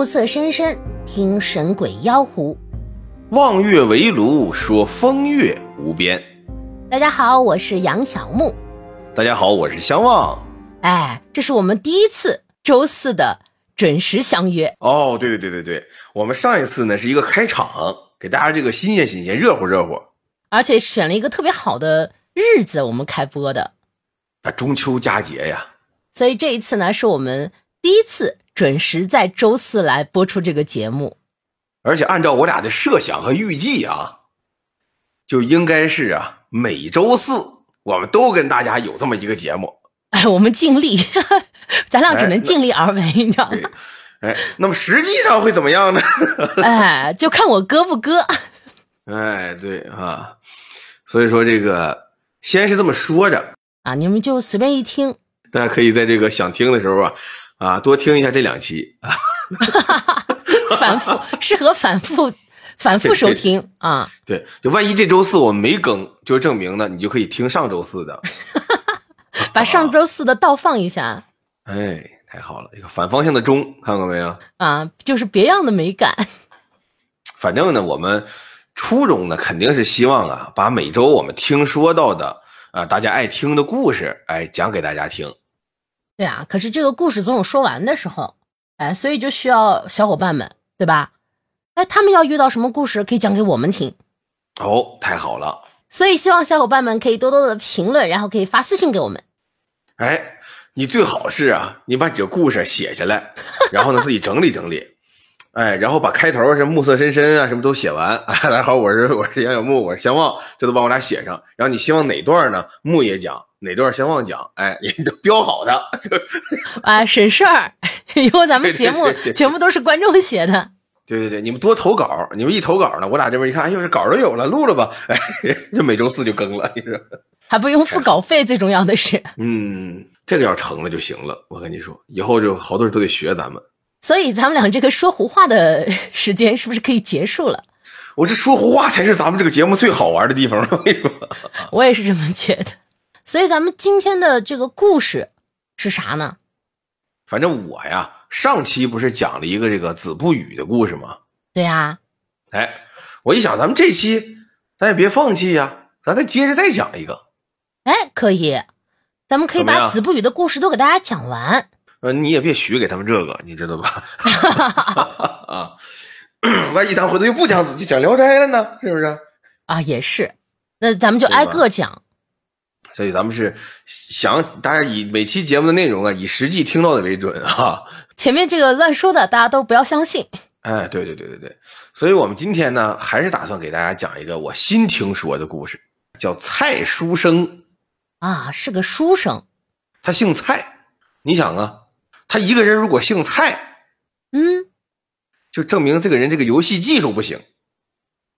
暮色深深，听神鬼妖狐。望月围炉，说风月无边。大家好，我是杨小木。大家好，我是相望。哎，这是我们第一次周四的准时相约。哦，对对对对对，我们上一次呢是一个开场，给大家这个新鲜新鲜，热乎热乎。而且选了一个特别好的日子，我们开播的。啊，中秋佳节呀。所以这一次呢，是我们第一次准时在周四来播出这个节目。而且按照我俩的设想和预计啊，就应该是啊，每周四我们都跟大家有这么一个节目。哎，我们尽力，咱俩只能尽力而为，你知道吗？哎，那么实际上会怎么样呢？哎，就看我割不割。哎，对啊，所以说这个先是这么说着啊，你们就随便一听。大家可以在这个想听的时候啊，啊，多听一下这两期啊。反复 适合反复反复收听啊！对，就万一这周四我没更，就证明呢，你就可以听上周四的，把上周四的倒放一下。哎，太好了，一个反方向的钟，看过没有？啊，就是别样的美感。反正呢，我们初衷呢，肯定是希望啊，把每周我们听说到的啊，大家爱听的故事，哎，讲给大家听。对啊，可是这个故事总有说完的时候，哎，所以就需要小伙伴们。对吧？哎，他们要遇到什么故事可以讲给我们听？哦，太好了！所以希望小伙伴们可以多多的评论，然后可以发私信给我们。哎，你最好是啊，你把几个故事写下来，然后呢自己整理整理，哎，然后把开头是暮色深深啊什么都写完。大家好，我是我是杨小木，我是相望，这都帮我俩写上。然后你希望哪段呢？木也讲，哪段相望讲？哎，你都标好的。啊，省事儿。以后咱们节目全部都是观众写的。对对对，你们多投稿，你们一投稿呢，我俩这边一看，哎呦，这稿都有了，录了吧？哎，这每周四就更了，你说还不用付稿费，最重要的是，嗯，这个要成了就行了。我跟你说，以后就好多人都得学咱们。所以咱们俩这个说胡话的时间是不是可以结束了？我这说胡话才是咱们这个节目最好玩的地方。为什么，我也是这么觉得。所以咱们今天的这个故事是啥呢？反正我呀，上期不是讲了一个这个子不语的故事吗？对呀。哎，我一想，咱们这期咱也别放弃呀，咱再接着再讲一个。哎，可以，咱们可以把子不语的故事都给大家讲完。呃，你也别许给他们这个，你知道吧？啊，万一他回头又不讲子，就讲聊斋了呢，是不是？啊，也是。那咱们就挨个讲。所以咱们是想，大家以每期节目的内容啊，以实际听到的为准啊。前面这个乱说的，大家都不要相信。哎，对对对对对。所以我们今天呢，还是打算给大家讲一个我新听说的故事，叫蔡书生。啊，是个书生。他姓蔡。你想啊，他一个人如果姓蔡，嗯，就证明这个人这个游戏技术不行。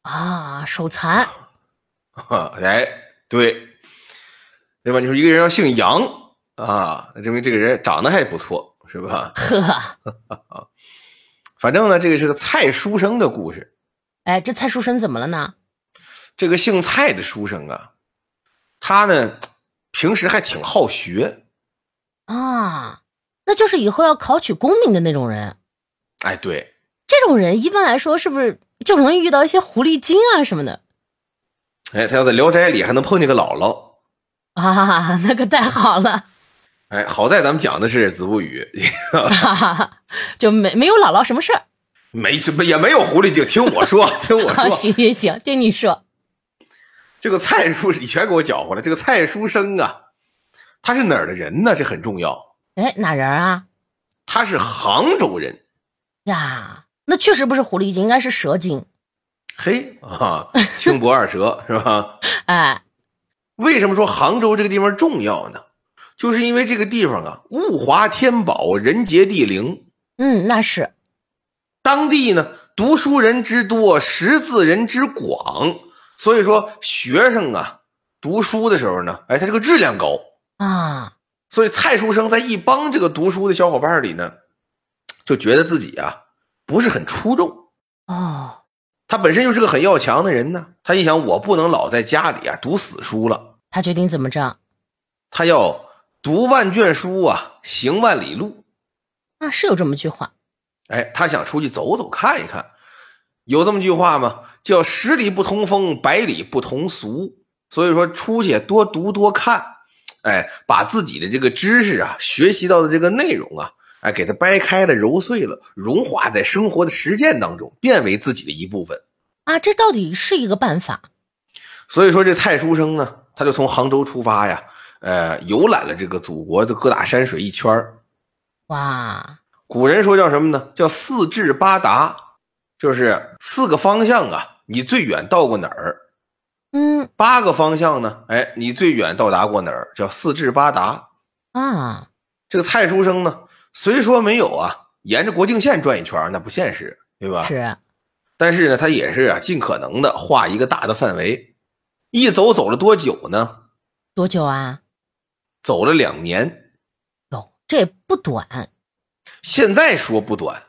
啊，手残。哎，对。对吧？你说一个人要姓杨啊，那证明这个人长得还不错，是吧？呵，反正呢，这个是个蔡书生的故事。哎，这蔡书生怎么了呢？这个姓蔡的书生啊，他呢平时还挺好学啊，那就是以后要考取功名的那种人。哎，对，这种人一般来说是不是就容易遇到一些狐狸精啊什么的？哎，他要在《聊斋》里还能碰见个姥姥。啊，那可太好了！哎，好在咱们讲的是子不语，就没没有姥姥什么事儿，没什么也没有狐狸精。听我说，听我说，行行行，听你说。这个蔡书你全给我搅和了。这个蔡书生啊，他是哪儿的人呢？这很重要。哎，哪人啊？他是杭州人。呀，那确实不是狐狸精，应该是蛇精。嘿啊，青脖二蛇是吧？哎。为什么说杭州这个地方重要呢？就是因为这个地方啊，物华天宝，人杰地灵。嗯，那是。当地呢，读书人之多，识字人之广，所以说学生啊，读书的时候呢，哎，他这个质量高啊。所以蔡书生在一帮这个读书的小伙伴里呢，就觉得自己啊不是很出众哦。他本身就是个很要强的人呢，他一想，我不能老在家里啊读死书了。他决定怎么着？他要读万卷书啊，行万里路。啊，是有这么句话。哎，他想出去走走看一看。有这么句话吗？叫“十里不同风，百里不同俗”。所以说，出去多读多看，哎，把自己的这个知识啊，学习到的这个内容啊，哎，给它掰开了、揉碎了，融化在生活的实践当中，变为自己的一部分啊。这到底是一个办法。所以说，这蔡书生呢，他就从杭州出发呀，呃，游览了这个祖国的各大山水一圈哇，古人说叫什么呢？叫四至八达，就是四个方向啊，你最远到过哪儿？嗯，八个方向呢？哎，你最远到达过哪儿？叫四至八达啊。这个蔡书生呢，虽说没有啊，沿着国境线转一圈，那不现实，对吧？是。但是呢，他也是啊，尽可能的画一个大的范围。一走走了多久呢？多久啊？走了两年。哟，这也不短。现在说不短，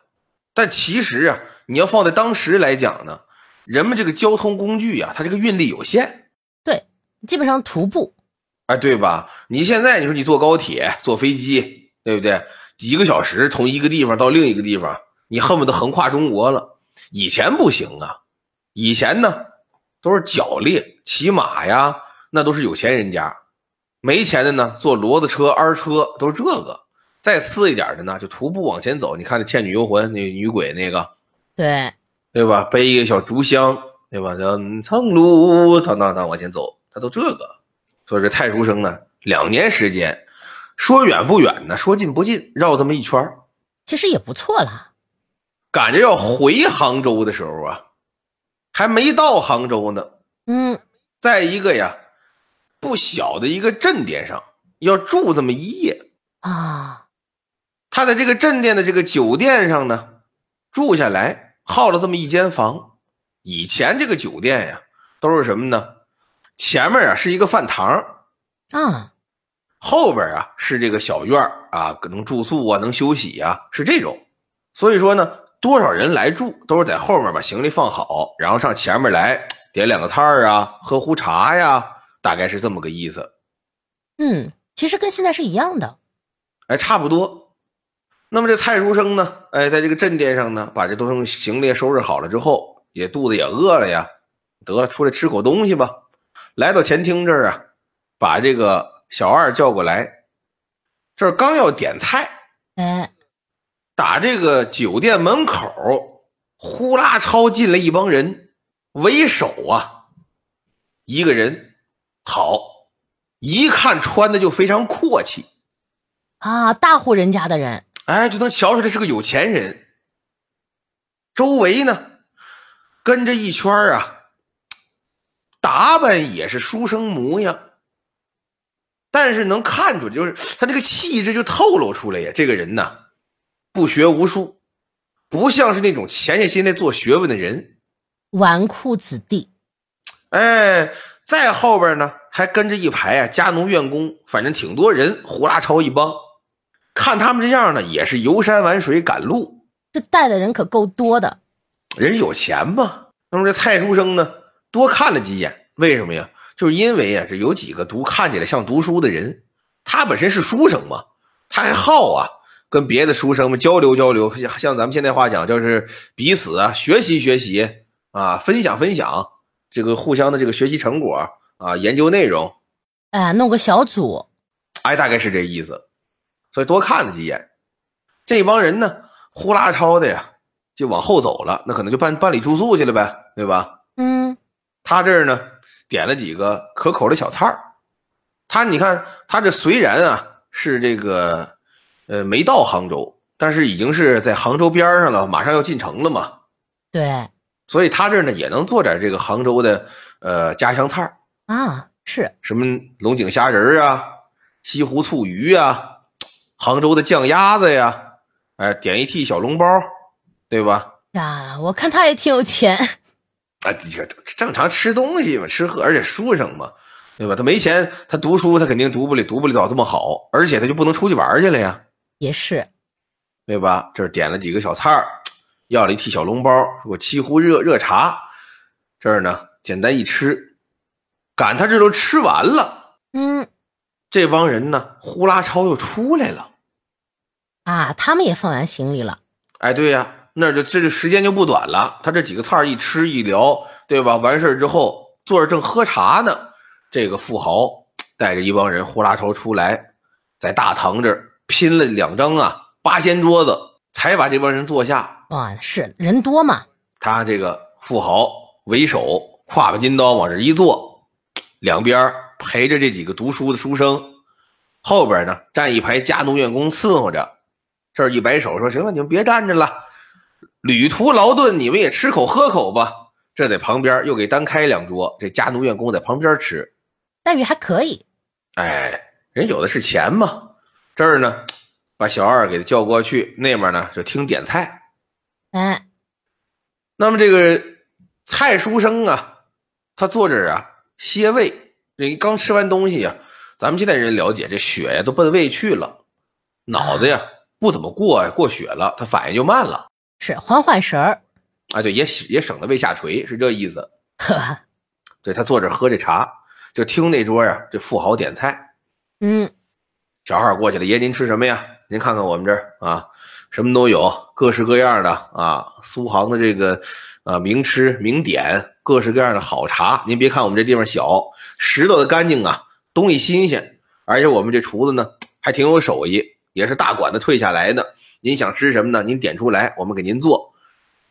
但其实啊，你要放在当时来讲呢。人们这个交通工具呀，它这个运力有限，对，基本上徒步，哎，对吧？你现在你说你坐高铁、坐飞机，对不对？几个小时从一个地方到另一个地方，你恨不得横跨中国了。以前不行啊，以前呢都是脚力、骑马呀，那都是有钱人家。没钱的呢，坐骡子车、二车都是这个。再次一点的呢，就徒步往前走。你看那《倩女幽魂》那女鬼那个，对。对吧？背一个小竹箱，对吧？叫蹭路，当当当往前走，他都这个。所以这太书生呢，两年时间，说远不远呢，说近不近，绕这么一圈其实也不错啦。赶着要回杭州的时候啊，还没到杭州呢。嗯，在一个呀不小的一个镇店上要住这么一夜啊。他在这个镇店的这个酒店上呢住下来。耗了这么一间房，以前这个酒店呀，都是什么呢？前面啊是一个饭堂啊，后边啊是这个小院啊，能住宿啊，能休息啊，是这种。所以说呢，多少人来住，都是在后面把行李放好，然后上前面来点两个菜啊，喝壶茶呀，大概是这么个意思。嗯，其实跟现在是一样的，哎，差不多。那么这蔡书生呢？哎，在这个镇店上呢，把这东西行李收拾好了之后，也肚子也饿了呀，得了，出来吃口东西吧。来到前厅这儿啊，把这个小二叫过来，这儿刚要点菜，哎，打这个酒店门口呼啦超进来一帮人，为首啊，一个人，好，一看穿的就非常阔气啊，大户人家的人。哎，就能瞧出来是个有钱人。周围呢，跟着一圈啊，打扮也是书生模样，但是能看出就是他这个气质就透露出来呀。这个人呢，不学无术，不像是那种潜下心来做学问的人，纨绔子弟。哎，再后边呢，还跟着一排啊家奴院工，反正挺多人，呼啦超一帮。看他们这样呢，也是游山玩水赶路，这带的人可够多的。人有钱嘛？那么这蔡书生呢，多看了几眼，为什么呀？就是因为啊，这有几个读看起来像读书的人，他本身是书生嘛，他还好啊，跟别的书生们交流交流，像像咱们现在话讲，就是彼此啊学习学习啊，分享分享这个互相的这个学习成果啊，研究内容，哎，弄个小组，哎，大概是这意思。所以多看了几眼，这帮人呢，呼啦超的呀，就往后走了。那可能就办办理住宿去了呗，对吧？嗯，他这儿呢，点了几个可口的小菜儿。他你看，他这虽然啊是这个，呃，没到杭州，但是已经是在杭州边上了，马上要进城了嘛。对，所以他这儿呢也能做点这个杭州的呃家乡菜儿啊，是什么龙井虾仁啊，西湖醋鱼啊。杭州的酱鸭子呀，哎，点一屉小笼包，对吧？呀，我看他也挺有钱。哎，这正常吃东西嘛，吃喝，而且书生嘛，对吧？他没钱，他读书他肯定读不了，读不了这么好，而且他就不能出去玩去了呀。也是，对吧？这儿点了几个小菜儿，要了一屉小笼包，我沏壶热热茶。这儿呢，简单一吃，赶他这都吃完了。嗯，这帮人呢，呼啦超又出来了。啊，他们也放完行李了。哎，对呀，那就这时间就不短了。他这几个菜一吃一聊，对吧？完事儿之后，坐着正喝茶呢，这个富豪带着一帮人呼啦朝出来，在大堂这儿拼了两张啊八仙桌子，才把这帮人坐下。啊，是人多嘛？他这个富豪为首，挎把金刀往这一坐，两边陪着这几个读书的书生，后边呢站一排家奴院工伺候着。这儿一摆手说：“行了，你们别站着了，旅途劳顿，你们也吃口喝口吧。”这在旁边又给单开两桌，这家奴员工在旁边吃，待遇还可以。哎，人有的是钱嘛。这儿呢，把小二给他叫过去，那边呢就听点菜。哎，那么这个蔡书生啊，他坐这儿啊歇胃，人刚吃完东西呀，咱们现在人了解，这血呀都奔胃去了，脑子呀。不怎么过过血了，他反应就慢了，是缓缓神儿。啊，对，也也省得胃下垂，是这意思。呵，对他坐这喝这茶，就听那桌呀，这富豪点菜。嗯，小孩过去了，爷您吃什么呀？您看看我们这儿啊，什么都有，各式各样的啊，苏杭的这个啊名吃名点，各式各样的好茶。您别看我们这地方小，拾掇的干净啊，东西新鲜，而且我们这厨子呢还挺有手艺。也是大馆子退下来的，您想吃什么呢？您点出来，我们给您做。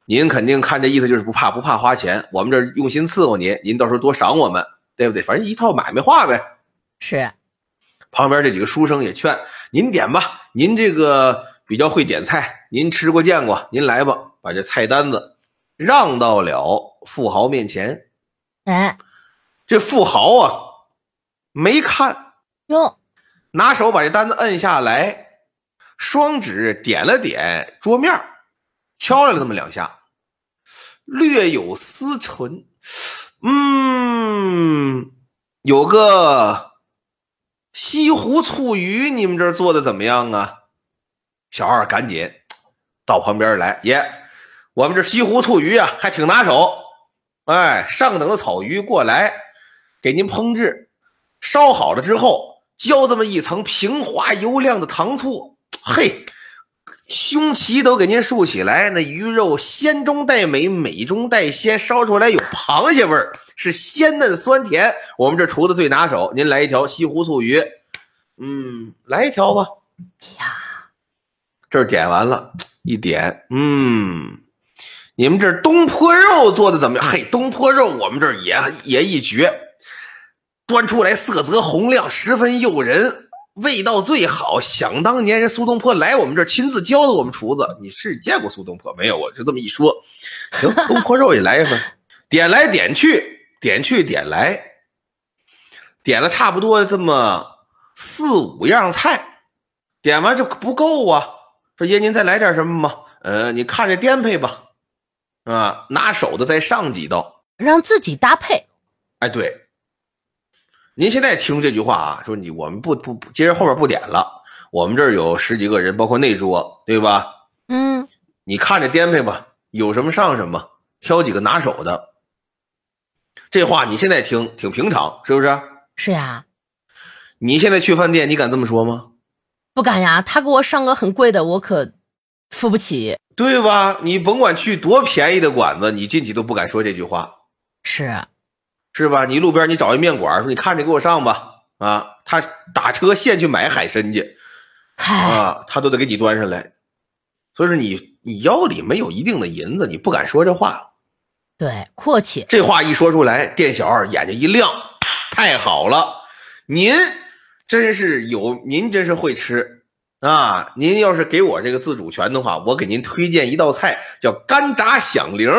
您肯定看这意思就是不怕不怕花钱，我们这用心伺候您，您到时候多赏我们，对不对？反正一套买卖话呗。是。旁边这几个书生也劝您点吧，您这个比较会点菜，您吃过见过，您来吧，把这菜单子让到了富豪面前。哎，这富豪啊，没看哟，拿手把这单子摁下来。双指点了点桌面，敲了那么两下，略有思忖。嗯，有个西湖醋鱼，你们这做的怎么样啊？小二赶紧到旁边来，爷，我们这西湖醋鱼啊，还挺拿手。哎，上等的草鱼过来，给您烹制，烧好了之后，浇这么一层平滑油亮的糖醋。嘿，胸鳍都给您竖起来，那鱼肉鲜中带美，美中带鲜，烧出来有螃蟹味儿，是鲜嫩酸甜。我们这厨子最拿手，您来一条西湖醋鱼，嗯，来一条吧。呀，这点完了，一点，嗯，你们这东坡肉做的怎么样？嘿，东坡肉我们这儿也也一绝，端出来色泽红亮，十分诱人。味道最好。想当年，人苏东坡来我们这儿亲自教的我们厨子。你是见过苏东坡没有？我就这么一说。行，东坡肉也来一份。点来点去，点去点来，点了差不多这么四五样菜。点完就不够啊！说爷，您再来点什么吗？呃，你看着颠配吧。啊，拿手的再上几道，让自己搭配。哎，对。您现在听这句话啊，说你我们不不不，接着后边不点了。我们这儿有十几个人，包括那桌，对吧？嗯，你看着颠沛吧，有什么上什么，挑几个拿手的。这话你现在听挺平常，是不是？是呀。你现在去饭店，你敢这么说吗？不敢呀，他给我上个很贵的，我可付不起，对吧？你甭管去多便宜的馆子，你进去都不敢说这句话。是。是吧？你路边你找一面馆，说你看着给我上吧，啊，他打车现去买海参去，啊，他都得给你端上来。所以说你你腰里没有一定的银子，你不敢说这话。对，阔气。这话一说出来，店小二眼睛一亮，太好了，您真是有，您真是会吃啊！您要是给我这个自主权的话，我给您推荐一道菜，叫干炸响铃，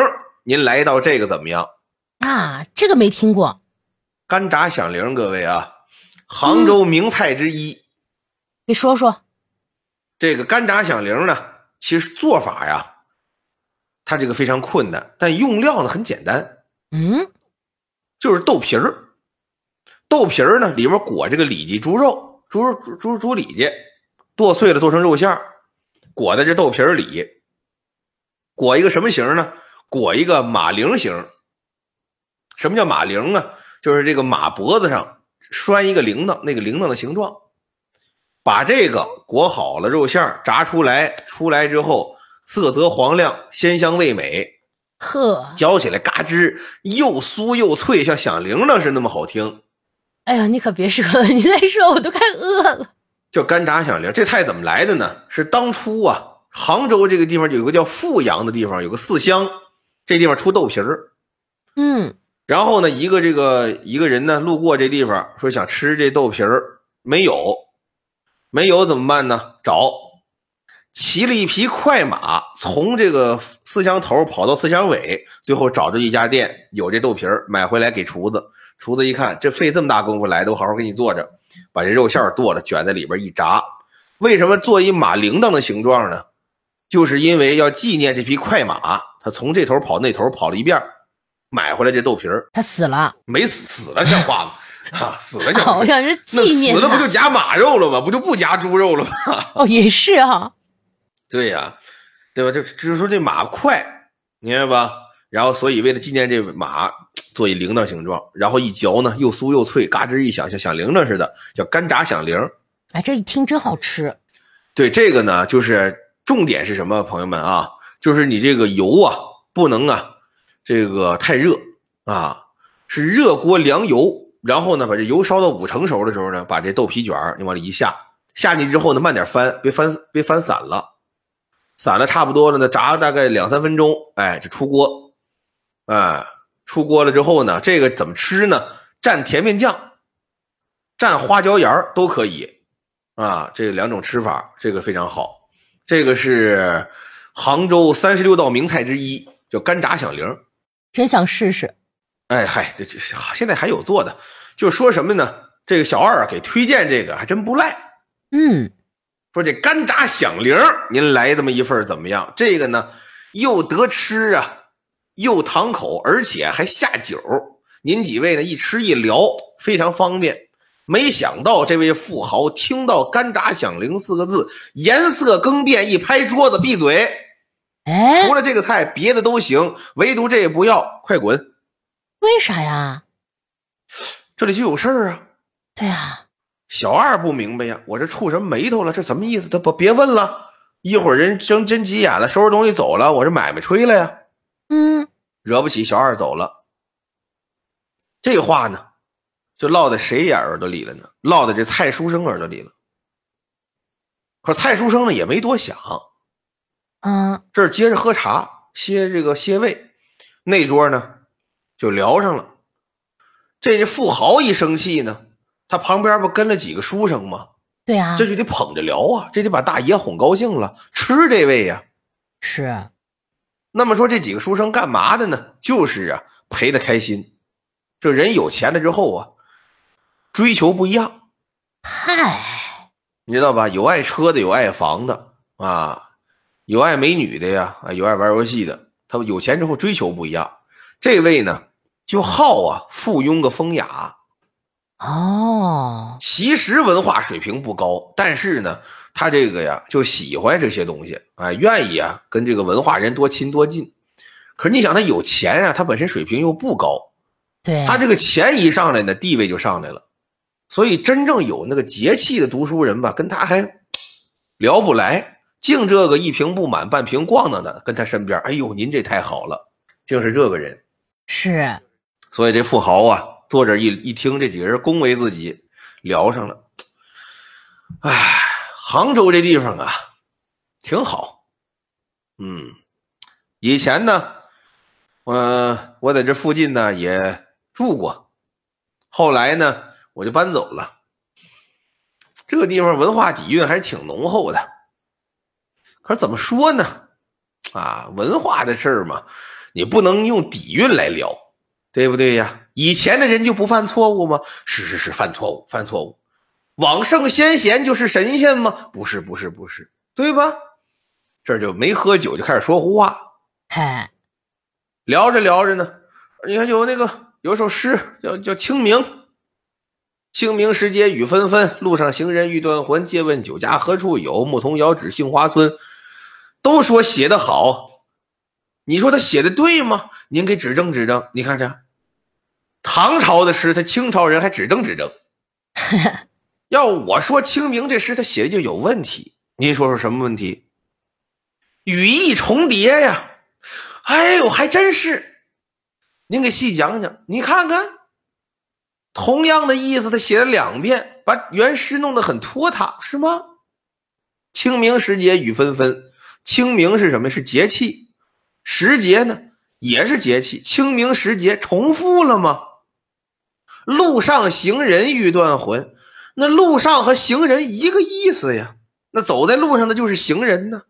您来一道这个怎么样？啊，这个没听过。干炸响铃，各位啊，杭州名菜之一。你说说，这个干炸响铃呢？其实做法呀，它这个非常困难，但用料呢很简单。嗯，就是豆皮儿。豆皮儿呢里边裹这个里脊猪肉，猪肉猪猪猪里脊，剁碎了剁成肉馅儿，裹在这豆皮儿里。裹一个什么形呢？裹一个马铃形。什么叫马铃呢？就是这个马脖子上拴一个铃铛，那个铃铛的形状。把这个裹好了，肉馅炸出来，出来之后色泽黄亮，鲜香味美，呵，嚼起来嘎吱，又酥又脆，像响铃铛似的那么好听。哎呀，你可别说了，你再说我都快饿了。叫干炸响铃，这菜怎么来的呢？是当初啊，杭州这个地方有个叫富阳的地方，有个四乡，这地方出豆皮儿。嗯，然后呢，一个这个一个人呢路过这地方，说想吃这豆皮儿，没有，没有怎么办呢？找，骑了一匹快马，从这个四乡头跑到四乡尾，最后找着一家店有这豆皮儿，买回来给厨子。厨子一看，这费这么大功夫来的，我好好给你做着，把这肉馅儿剁了，卷在里边一炸。为什么做一马铃铛的形状呢？就是因为要纪念这匹快马，他从这头跑那头跑了一遍，买回来这豆皮儿，他死了，没死，死了像话吗？啊，死了像话好像是那纪念死了不就。夹马肉了吗？不就不夹猪肉了吗？哦，也是哈、对呀、对吧？就就是说这马快，明白吧？然后所以为了纪念这马，做一铃铛形状，然后一嚼呢又酥又脆，嘎吱一响，像响铃铛似的，叫干炸响铃。哎，这一听真好吃。对这个呢，就是重点是什么，朋友们啊，就是你这个油啊，不能啊，这个太热啊，是热锅凉油，然后呢，把这油烧到五成熟的时候呢，把这豆皮卷你往里一下，下去之后呢，慢点翻，别翻别翻散了，散了差不多了呢，炸大概两三分钟，哎，这出锅，哎，出锅了之后呢，这个怎么吃呢？蘸甜面酱，蘸花椒盐都可以。啊，这两种吃法，这个非常好。这个是杭州三十六道名菜之一，叫干炸响铃。真想试试。哎嗨，这这现在还有做的，就说什么呢？这个小二啊，给推荐这个还真不赖。嗯，说这干炸响铃，您来这么一份怎么样？这个呢，又得吃啊，又堂口，而且还下酒。您几位呢，一吃一聊，非常方便。没想到这位富豪听到“干炸响铃”四个字，颜色更变，一拍桌子，闭嘴！哎除，了这个菜，别的都行，唯独这也不要，快滚！为啥呀？这里就有事儿啊！对啊，小二不明白呀，我这触什么霉头了？这什么意思？他不别问了，一会儿人真真急眼了，收拾东西走了，我这买卖吹了呀，嗯，惹不起小二走了。这话呢，就落在谁眼耳朵里了呢？落在这蔡书生耳朵里了。可蔡书生呢也没多想，啊，这儿接着喝茶，歇这个歇胃，那桌呢就聊上了。这这富豪一生气呢，他旁边不跟了几个书生吗？对啊，这就得捧着聊啊，这得把大爷哄高兴了，吃这位呀。是那么说这几个书生干嘛的呢？就是啊，陪他开心。这人有钱了之后啊，追求不一样，嗨，你知道吧？有爱车的，有爱房的啊，有爱美女的呀，啊，有爱玩游戏的。他们有钱之后追求不一样。这位呢，就好啊，附庸个风雅，哦，其实文化水平不高，但是呢，他这个呀就喜欢这些东西，哎，愿意啊跟这个文化人多亲多近。可是你想，他有钱啊，他本身水平又不高，对，他这个钱一上来呢，地位就上来了。所以真正有那个节气的读书人吧，跟他还聊不来，净这个一瓶不满半瓶逛荡的，跟他身边，哎呦，您这太好了，竟是这个人。是所以这富豪啊，坐这一一听这几个人恭维自己，聊上了。哎，杭州这地方啊，挺好。嗯，以前呢，呃，我在这附近呢也住过，后来呢我就搬走了。这个地方文化底蕴还是挺浓厚的。可是怎么说呢？啊，文化的事儿嘛，你不能用底蕴来聊，对不对呀？以前的人就不犯错误吗？是是是，犯错误，犯错误。往圣先贤就是神仙吗？不是，不是，不是，对吧？这就没喝酒就开始说胡话，嗨，聊着聊着呢，你看有那个有首诗叫叫《清明》，清明时节雨纷纷，路上行人欲断魂。借问酒家何处有？牧童遥指杏花村。都说写的好，你说他写的对吗？您给指正指正。你看这唐朝的诗，他清朝人还指正指正。要我说清明这诗他写的就有问题，您说说什么问题？语义重叠呀！哎呦，还真是。您给细讲讲，你看看，同样的意思，他写了两遍，把原诗弄得很拖沓，是吗？清明时节雨纷纷，清明是什么？是节气。时节呢，也是节气。清明时节重复了吗？路上行人欲断魂，那路上和行人一个意思呀。那走在路上的就是行人呢，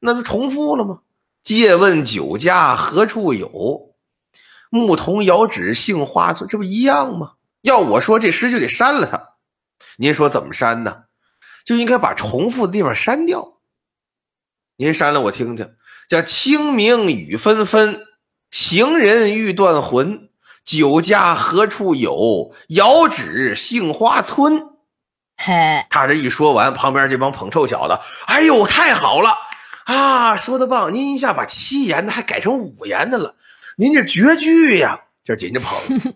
那不重复了吗？借问酒家何处有？牧童遥指杏花村，这不一样吗？要我说，这诗就得删了它。您说怎么删呢？就应该把重复的地方删掉。您删了我听听。叫清明雨纷纷，行人欲断魂。酒家何处有？遥指杏花村。嘿，他这一说完，旁边这帮捧臭小子，哎呦，太好了啊！说的棒，您一下把七言的还改成五言的了，您这绝句呀！这紧着捧，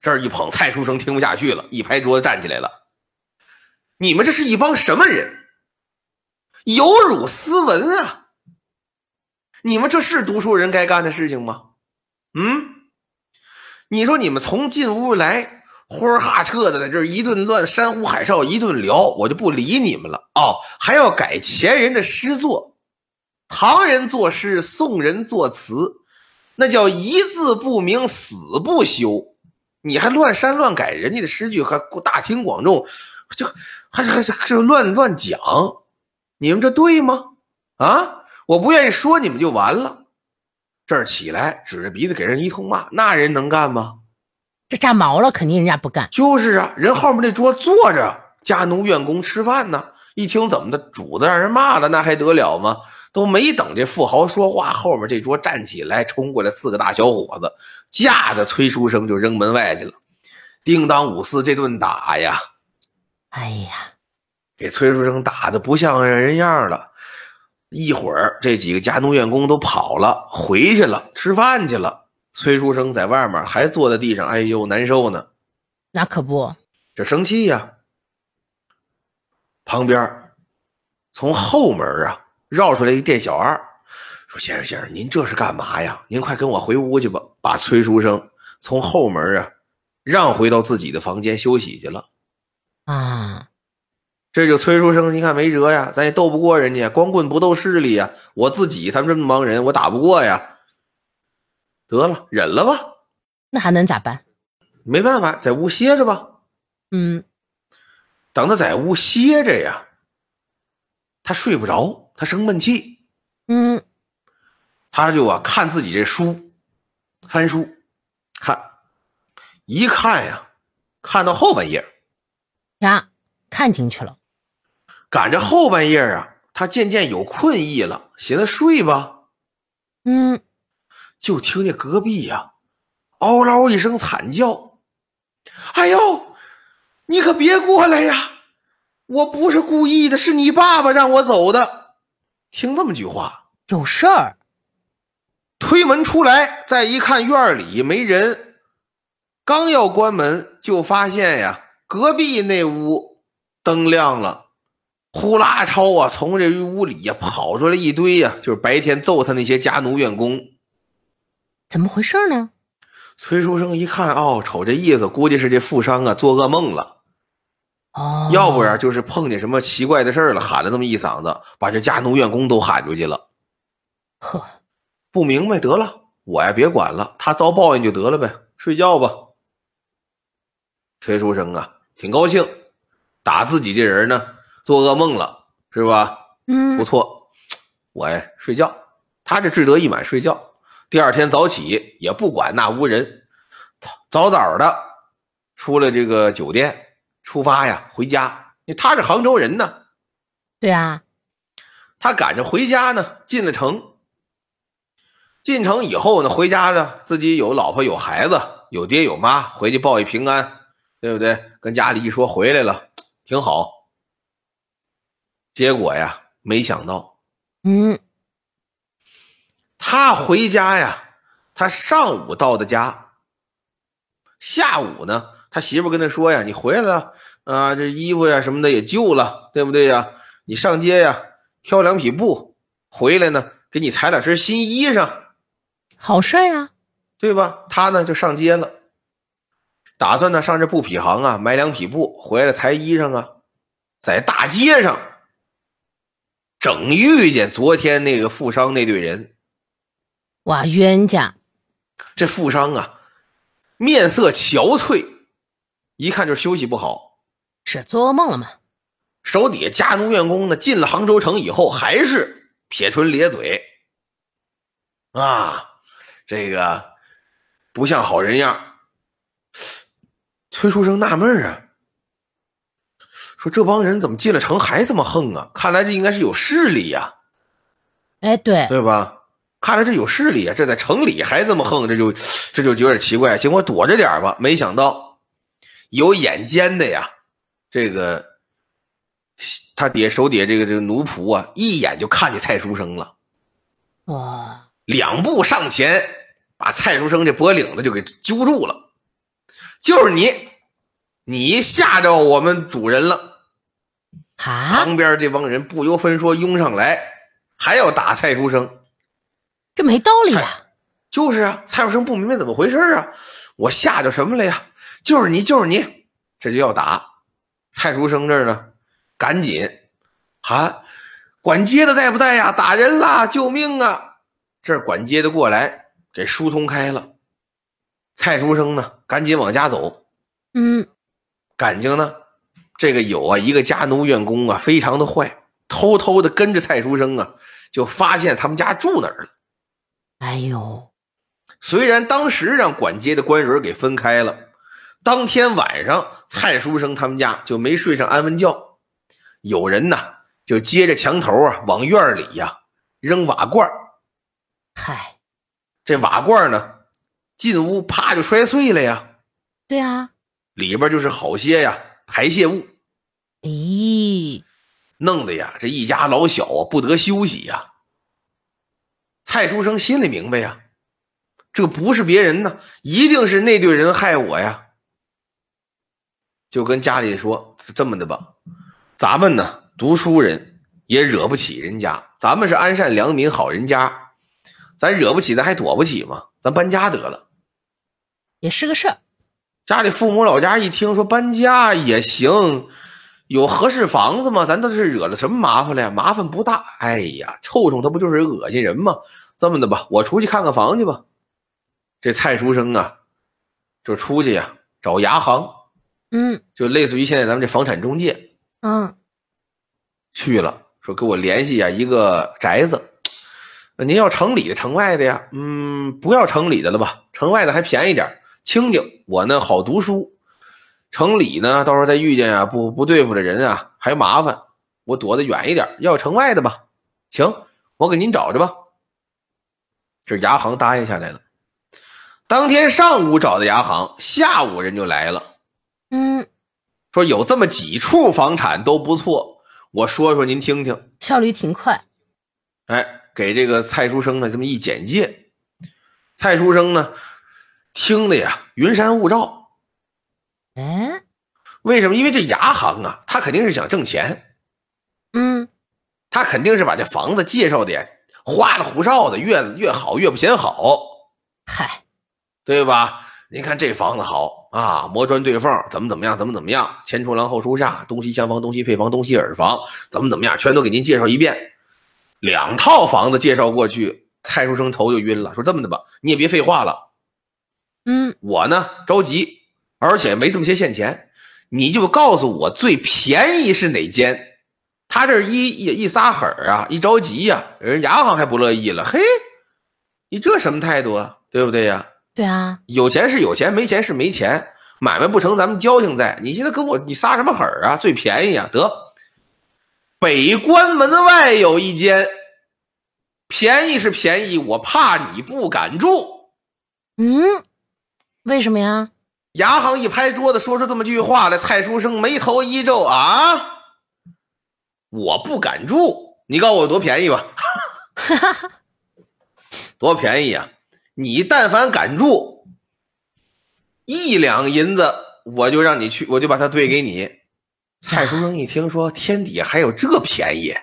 这儿一捧，蔡书生听不下去了，一拍桌子站起来了：“你们这是一帮什么人？有辱斯文啊！你们这是读书人该干的事情吗？嗯？你说你们从进屋来。”呼哈彻的在这一顿乱山呼海啸一顿聊，我就不理你们了哦。还要改前人的诗作，唐人作诗，宋人作词，那叫一字不明死不休。你还乱删乱改人家的诗句，还大庭广众，就还还还乱乱讲，你们这对吗？啊，我不愿意说你们就完了。这儿起来指着鼻子给人一通骂，那人能干吗？这炸毛了，肯定人家不干。就是啊，人后面那桌坐着，家奴院工吃饭呢。一听怎么的，主子让人骂了，那还得了吗？都没等这富豪说话，后面这桌站起来，冲过来四个大小伙子，架着崔书生就扔门外去了。叮当五四这顿打呀，哎呀，给崔书生打的不像人样了。一会儿这几个家奴院工都跑了，回去了，吃饭去了。崔书生在外面还坐在地上，哎呦，难受呢。那可不，这生气呀。旁边从后门啊绕出来一店小二，说：“先生，先生，您这是干嘛呀？您快跟我回屋去吧。”把崔书生从后门啊让回到自己的房间休息去了。啊，这就崔书生，你看没辙呀，咱也斗不过人家，光棍不斗势力呀。我自己他们这么帮人，我打不过呀。得了，忍了吧。那还能咋办？没办法，在屋歇着吧。嗯，等他在屋歇着呀，他睡不着，他生闷气。嗯，他就啊看自己这书，翻书，看，一看呀，看到后半页呀，看进去了。赶着后半夜啊，他渐渐有困意了，寻思睡吧。嗯。就听见隔壁呀，嗷唠一声惨叫：“哎呦，你可别过来呀！我不是故意的，是你爸爸让我走的。”听这么句话，有事儿。推门出来，再一看院里没人，刚要关门，就发现呀，隔壁那屋灯亮了，呼啦超啊，从这屋里呀跑出来一堆呀，就是白天揍他那些家奴员工。怎么回事呢？崔书生一看，哦，瞅这意思，估计是这富商啊做噩梦了，哦，要不然就是碰见什么奇怪的事了，喊了那么一嗓子，把这家奴员工都喊出去了。呵，不明白，得了，我呀别管了，他遭报应就得了呗，睡觉吧。崔书生啊，挺高兴，打自己这人呢做噩梦了，是吧？嗯，不错，我呀睡觉，他这志得意满睡觉。第二天早起也不管那屋人，早早的出了这个酒店，出发呀回家。他是杭州人呢，对啊，他赶着回家呢，进了城。进城以后呢，回家呢，自己有老婆有孩子，有爹有妈，回去报一平安，对不对？跟家里一说回来了，挺好。结果呀，没想到，嗯。他回家呀，他上午到的家，下午呢，他媳妇跟他说呀：“你回来了啊，这衣服呀什么的也旧了，对不对呀？你上街呀挑两匹布，回来呢，给你裁两身新衣裳，好事啊，对吧？他呢就上街了，打算呢上这布匹行啊买两匹布，回来裁衣裳啊。在大街上，正遇见昨天那个富商那队人。哇，冤家！这富商啊，面色憔悴，一看就是休息不好，是做噩梦了吗？手底下家奴院工呢，进了杭州城以后，还是撇唇咧嘴，啊，这个不像好人样。崔书生纳闷啊，说这帮人怎么进了城还这么横啊？看来这应该是有势力呀。哎，对，对吧？看来这有势力啊！这在城里还这么横，这就这就有点奇怪。行，我躲着点吧。没想到有眼尖的呀，这个他底下手底下这个这个奴仆啊，一眼就看见蔡书生了。哇！两步上前，把蔡书生这脖领子就给揪住了。就是你，你吓着我们主人了。啊！旁边这帮人不由分说拥上来，还要打蔡书生。这没道理呀！就是啊，蔡书生不明白怎么回事啊！我吓着什么了呀？就是你，就是你，这就要打。蔡书生这儿呢，赶紧喊管街的在不在呀？打人啦！救命啊！这儿管街的过来给疏通开了。蔡书生呢，赶紧往家走。嗯，感情呢，这个有啊，一个家奴院工啊，非常的坏，偷偷的跟着蔡书生啊，就发现他们家住哪儿了。哎呦，虽然当时让管街的官人给分开了，当天晚上蔡书生他们家就没睡上安稳觉。有人呢就接着墙头啊往院里呀扔瓦罐嗨，这瓦罐呢进屋啪就摔碎了呀。对啊，里边就是好些呀排泄物。咦，弄得呀这一家老小啊不得休息呀。蔡书生心里明白呀，这不是别人呢，一定是那队人害我呀。就跟家里说这么的吧，咱们呢读书人也惹不起人家，咱们是安善良民好人家，咱惹不起，咱还躲不起吗？咱搬家得了，也是个事儿。家里父母老家一听说搬家也行。有合适房子吗？咱都是惹了什么麻烦了呀？麻烦不大。哎呀，臭虫它不就是恶心人吗？这么的吧，我出去看看房去吧。这蔡书生啊，就出去呀，找牙行，嗯，就类似于现在咱们这房产中介，嗯，去了，说给我联系呀一个宅子。您要城里的，城外的呀？嗯，不要城里的了吧？城外的还便宜点，清静。我呢好读书。城里呢，到时候再遇见啊不不对付的人啊，还麻烦。我躲得远一点，要城外的吧？行，我给您找着吧。这牙行答应下来了。当天上午找的牙行，下午人就来了。嗯，说有这么几处房产都不错，我说说您听听。效率挺快。哎，给这个蔡书生呢这么一简介。蔡书生呢，听的呀云山雾罩。哎，为什么？因为这牙行啊，他肯定是想挣钱。嗯，他肯定是把这房子介绍点花里胡哨的，越越好越不嫌好。嗨，对吧？您看这房子好啊，磨砖对缝，怎么怎么样，怎么怎么样，前出廊后出厦，东西厢房，东西配房，东西耳房，怎么怎么样，全都给您介绍一遍。两套房子介绍过去，蔡书生头就晕了，说这么的吧，你也别废话了。嗯，我呢着急。而且没这么些现钱，你就告诉我最便宜是哪间？他这一一一撒狠啊，一着急呀，人牙行还不乐意了。嘿，你这什么态度啊？对不对呀？对啊，有钱是有钱，没钱是没钱，买卖不成，咱们交情在。你现在跟我你撒什么狠啊？最便宜啊，得北关门外有一间，便宜是便宜，我怕你不敢住。嗯，为什么呀？牙行一拍桌子，说出这么句话来。蔡书生眉头一皱：“啊，我不敢住，你告诉我多便宜吧？多便宜啊！你但凡敢住，一两银子我就让你去，我就把它兑给你。”蔡书生一听说天底下还有这便宜，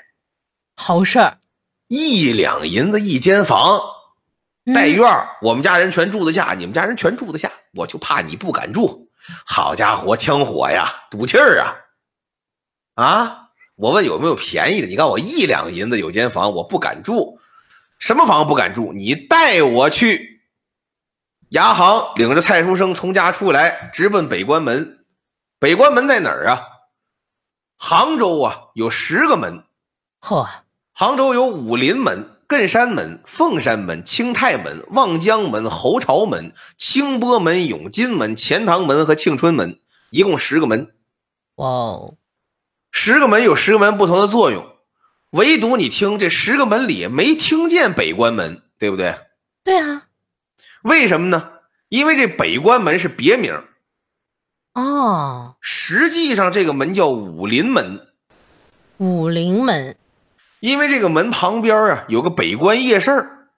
好事儿，一两银子一间房，带嗯院儿我们家人全住得下，你们家人全住得下，我就怕你不敢住。好家伙，枪火呀，赌气儿啊！啊，我问有没有便宜的？你告诉我一两银子有间房，我不敢住。什么房不敢住？你带我去。牙行领着蔡书生从家出来，直奔北关门。北关门在哪儿啊？杭州啊，有十个门。嚯，杭州有武林门、艮山门、凤山门、清泰门、望江门、侯朝门、清波门、永金门、钱塘门和庆春门，一共十个门。哇哦，十个门有十个门不同的作用，唯独你听这十个门里没听见北关门，对不对？对啊，为什么呢？因为这北关门是别名，哦，实际上这个门叫武林门，武林门，因为这个门旁边啊有个北关夜市儿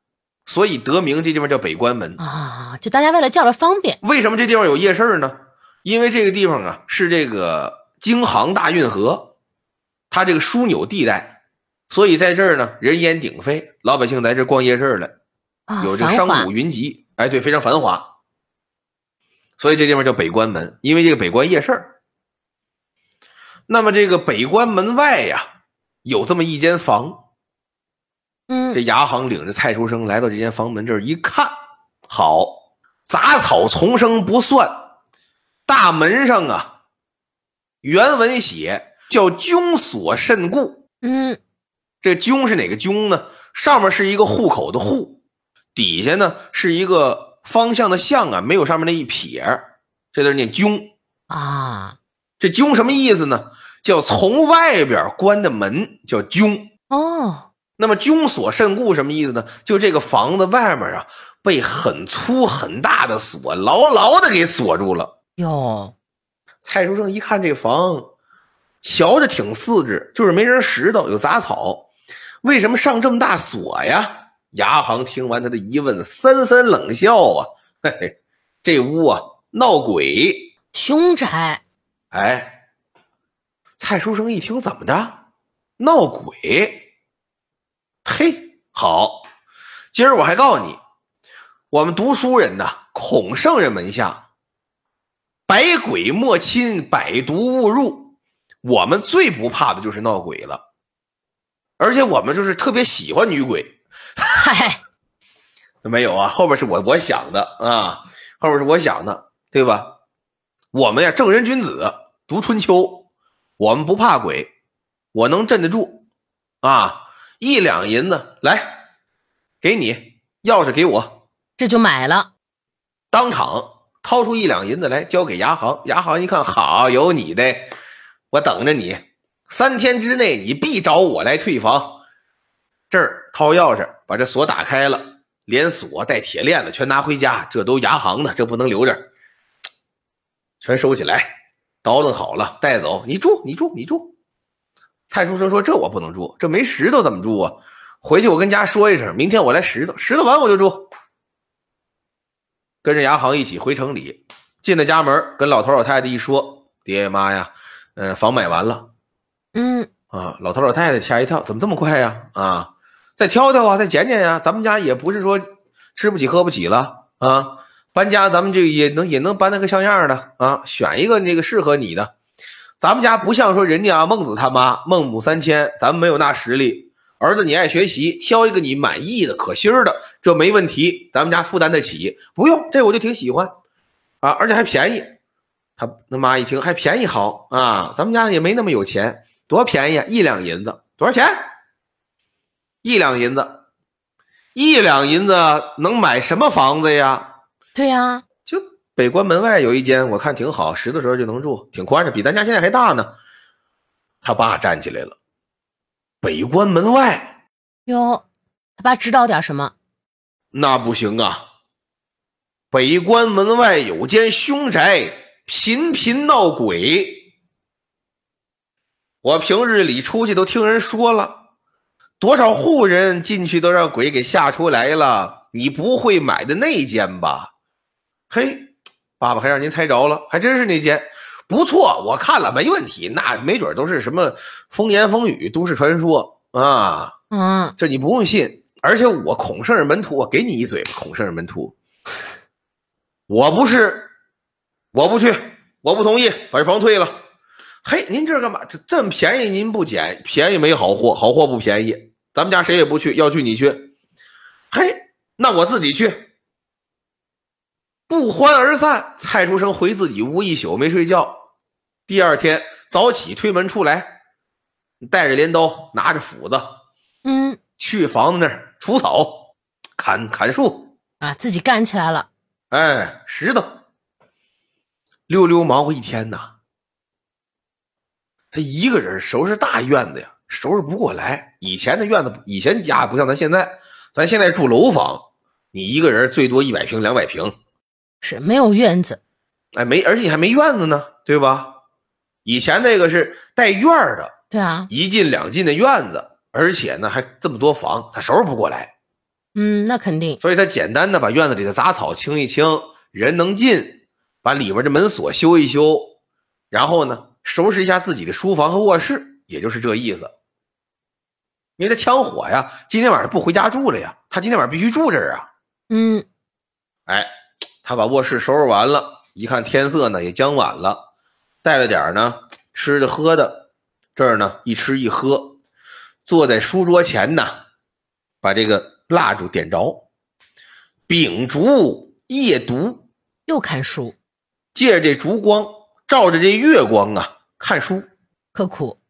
所以得名这地方叫北关门。啊，就大家为了叫着方便，为什么这地方有夜市儿呢？因为这个地方啊是这个京杭大运河，它这个枢纽地带，所以在这儿呢人烟鼎沸，老百姓来这儿逛夜市儿来，啊，有这个商贾云集，哎，对，非常繁华。所以这地方叫北关门，因为这个北关夜市儿。那么这个北关门外呀，有这么一间房，嗯这牙行领着蔡书生来到这间房门这儿一看，好，杂草丛生不算，大门上啊，原文写叫“军所甚固嗯”，这“军”是哪个“军”呢？上面是一个户口的“户”，底下呢是一个方向的“向”啊，没有上面那一撇，这字念“军”。啊，这“军”什么意思呢？叫从外边关的门，叫“军”。哦，那么“军锁甚固”什么意思呢？就这个房子外面啊，被很粗很大的锁牢牢的给锁住了。哟，蔡书生一看这房，瞧着挺四致，就是没人拾掇，有杂草，为什么上这么大锁呀？牙行听完他的疑问，森森冷笑啊，嘿嘿，这屋啊闹鬼。凶宅，哎，蔡书生一听，怎么的？闹鬼？嘿，好，今儿我还告诉你，我们读书人呐，孔圣人门下，百鬼莫侵，百毒勿入。我们最不怕的就是闹鬼了，而且我们就是特别喜欢女鬼。嗨，没有啊，后边是我我想的啊，后边是我想的，对吧？我们呀，正人君子读春秋，我们不怕鬼，我能镇得住啊！一两银子来，给你钥匙给我，这就买了，当场掏出一两银子来交给牙行。牙行一看，好，有你的，我等着你，三天之内你必找我来退房。这儿掏钥匙把这锁打开了，连锁带铁链子全拿回家，这都牙行的，这不能留着，全收起来，倒腾好了带走。你住，你住，你住。蔡书生说：“这我不能住，这没石头怎么住啊？回去我跟家说一声，明天我来石头，石头完我就住。”跟着牙行一起回城里，进了家门，跟老头老太太一说：“爹妈呀，嗯、房买完了。”嗯，啊，老头老太太吓一跳，怎么这么快呀？啊，再挑挑啊，再捡捡呀。咱们家也不是说吃不起喝不起了啊，搬家咱们这也能也能搬那个像样的啊，选一个那个适合你的。咱们家不像说人家啊，孟子他妈孟母三迁，咱们没有那实力。儿子你爱学习，挑一个你满意的、可心儿的，这没问题，咱们家负担得起。不用，这我就挺喜欢啊，而且还便宜。他他妈一听还便宜好啊，咱们家也没那么有钱。多便宜啊！一两银子多少钱？一两银子，一两银子能买什么房子呀？对呀，就北关门外有一间，我看挺好，十的时候就能住，挺宽敞，比咱家现在还大呢。他爸站起来了，北关门外哟，他爸知道点什么？那不行啊！北关门外有间凶宅，频频闹鬼。我平日里出去都听人说了，多少户人进去都让鬼给吓出来了。你不会买的那间吧？嘿，爸爸还让您猜着了，还真是那间，不错，我看了没问题。那没准都是什么风言风语、都市传说啊。嗯，这你不用信。而且我孔圣人门徒，我给你一嘴巴，孔圣人门徒，我不是，我不去，我不同意，把这房退了。嘿，您这干嘛？这这么便宜您不捡？便宜没好货，好货不便宜。咱们家谁也不去，要去你去。嘿，那我自己去。不欢而散。蔡书生回自己屋一宿没睡觉。第二天早起推门出来，带着镰刀，拿着斧子，嗯去房子那儿除草、砍砍树，啊，自己干起来了。哎，石头，溜溜忙活一天呐。他一个人收拾大院子呀，收拾不过来。以前的院子，以前家不像咱现在，咱现在住楼房，你一个人最多一百平、两百平，是没有院子，哎，没，而且你还没院子呢，对吧？以前那个是带院儿的，对啊，一进两进的院子，而且呢还这么多房，他收拾不过来。嗯，那肯定，所以他简单的把院子里的杂草清一清，人能进，把里边的门锁修一修，然后呢收拾一下自己的书房和卧室，也就是这意思。因为他枪火呀，今天晚上不回家住了呀，他今天晚上必须住这儿啊。嗯哎，他把卧室收拾完了，一看天色呢也将晚了，带了点呢吃的喝的，这儿呢一吃一喝，坐在书桌前呢，把这个蜡烛点着，秉烛夜读，又看书，借着这烛光，照着这月光啊看书。可苦。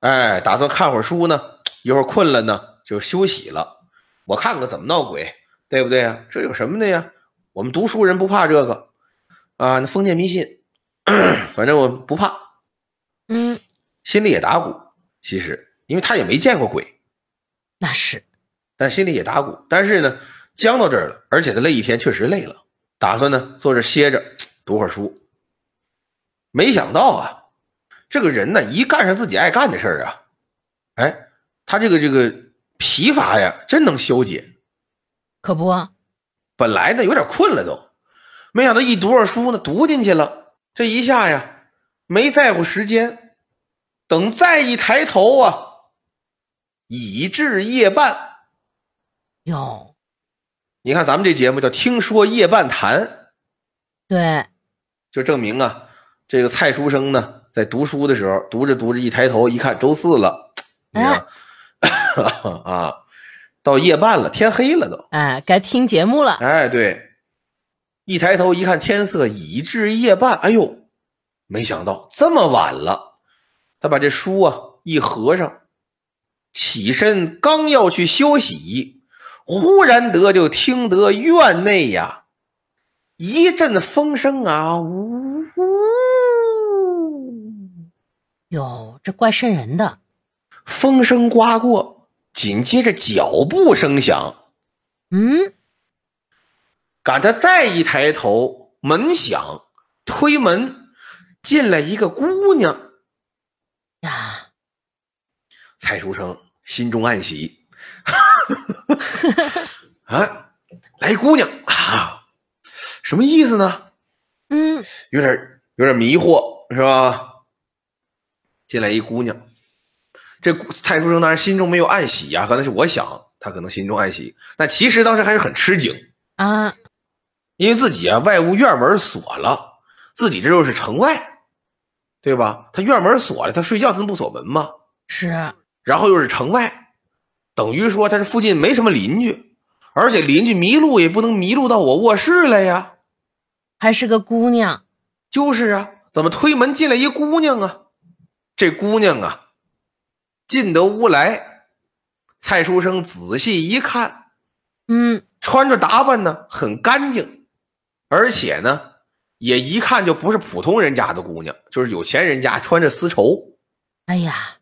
哎，打算看会儿书呢，一会儿困了呢就休息了。我看看怎么闹鬼，对不对呀？这有什么的呀？我们读书人不怕这个啊，那封建迷信，反正我不怕，嗯，心里也打鼓。其实，因为他也没见过鬼，那是，但心里也打鼓。但是呢，僵到这儿了，而且他累一天确实累了，打算呢坐这歇着读会儿书。没想到啊，这个人呢一干上自己爱干的事儿啊，哎，他这个这个疲乏呀，真能消解。可不，本来呢有点困了都，没想到一读上书呢，读进去了，这一下呀没在乎时间，等再一抬头啊，已至夜半。哟，你看咱们这节目叫“听说夜半谈。对，”，就证明啊，这个蔡书生呢在读书的时候，读着读着一抬头一看，周四了，你看、啊，到夜半了，天黑了都。哎，该听节目了。哎，对，一抬头一看天色已至夜半，哎呦，没想到这么晚了。他把这书啊一合上，起身刚要去休息，忽然得就听得院内呀一阵风声啊，呜呜，哟，这怪瘆人的。风声刮过，紧接着脚步声响。嗯，赶他再一抬头，门响，推门进来一个姑娘。呀，蔡书生心中暗喜，啊，来姑娘啊，什么意思呢？嗯，有点有点迷惑，是吧？进来一姑娘，这蔡书生当然心中没有暗喜呀、可能是我想，他可能心中暗喜，但其实当时还是很吃惊，啊，因为自己啊外屋院门锁了，自己这又是城外，对吧？他院门锁了，他睡觉他能不锁门吗？是，啊然后又是城外，等于说他这附近没什么邻居，而且邻居迷路也不能迷路到我卧室来呀。还是个姑娘。就是啊，怎么推门进来一姑娘啊？这姑娘啊，进得屋来，蔡书生仔细一看，嗯，穿着打扮呢很干净，而且呢也一看就不是普通人家的姑娘，就是有钱人家穿着丝绸。哎呀，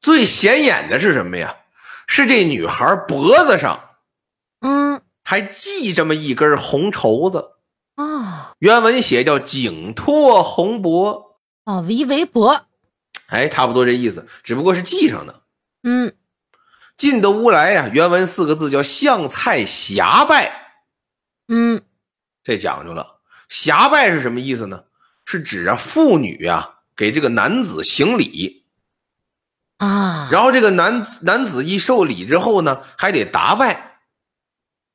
最显眼的是什么呀？是这女孩脖子上嗯，还系这么一根红绸子，哦，原文写叫“颈托红帛哦，围围脖。”，哎，差不多这意思，只不过是记上的。嗯，进得屋来呀、原文四个字叫“向蔡霞拜嗯，”，这讲究了。霞拜是什么意思呢？是指啊妇女啊给这个男子行礼。啊，然后这个男男子一受礼之后呢，还得答拜。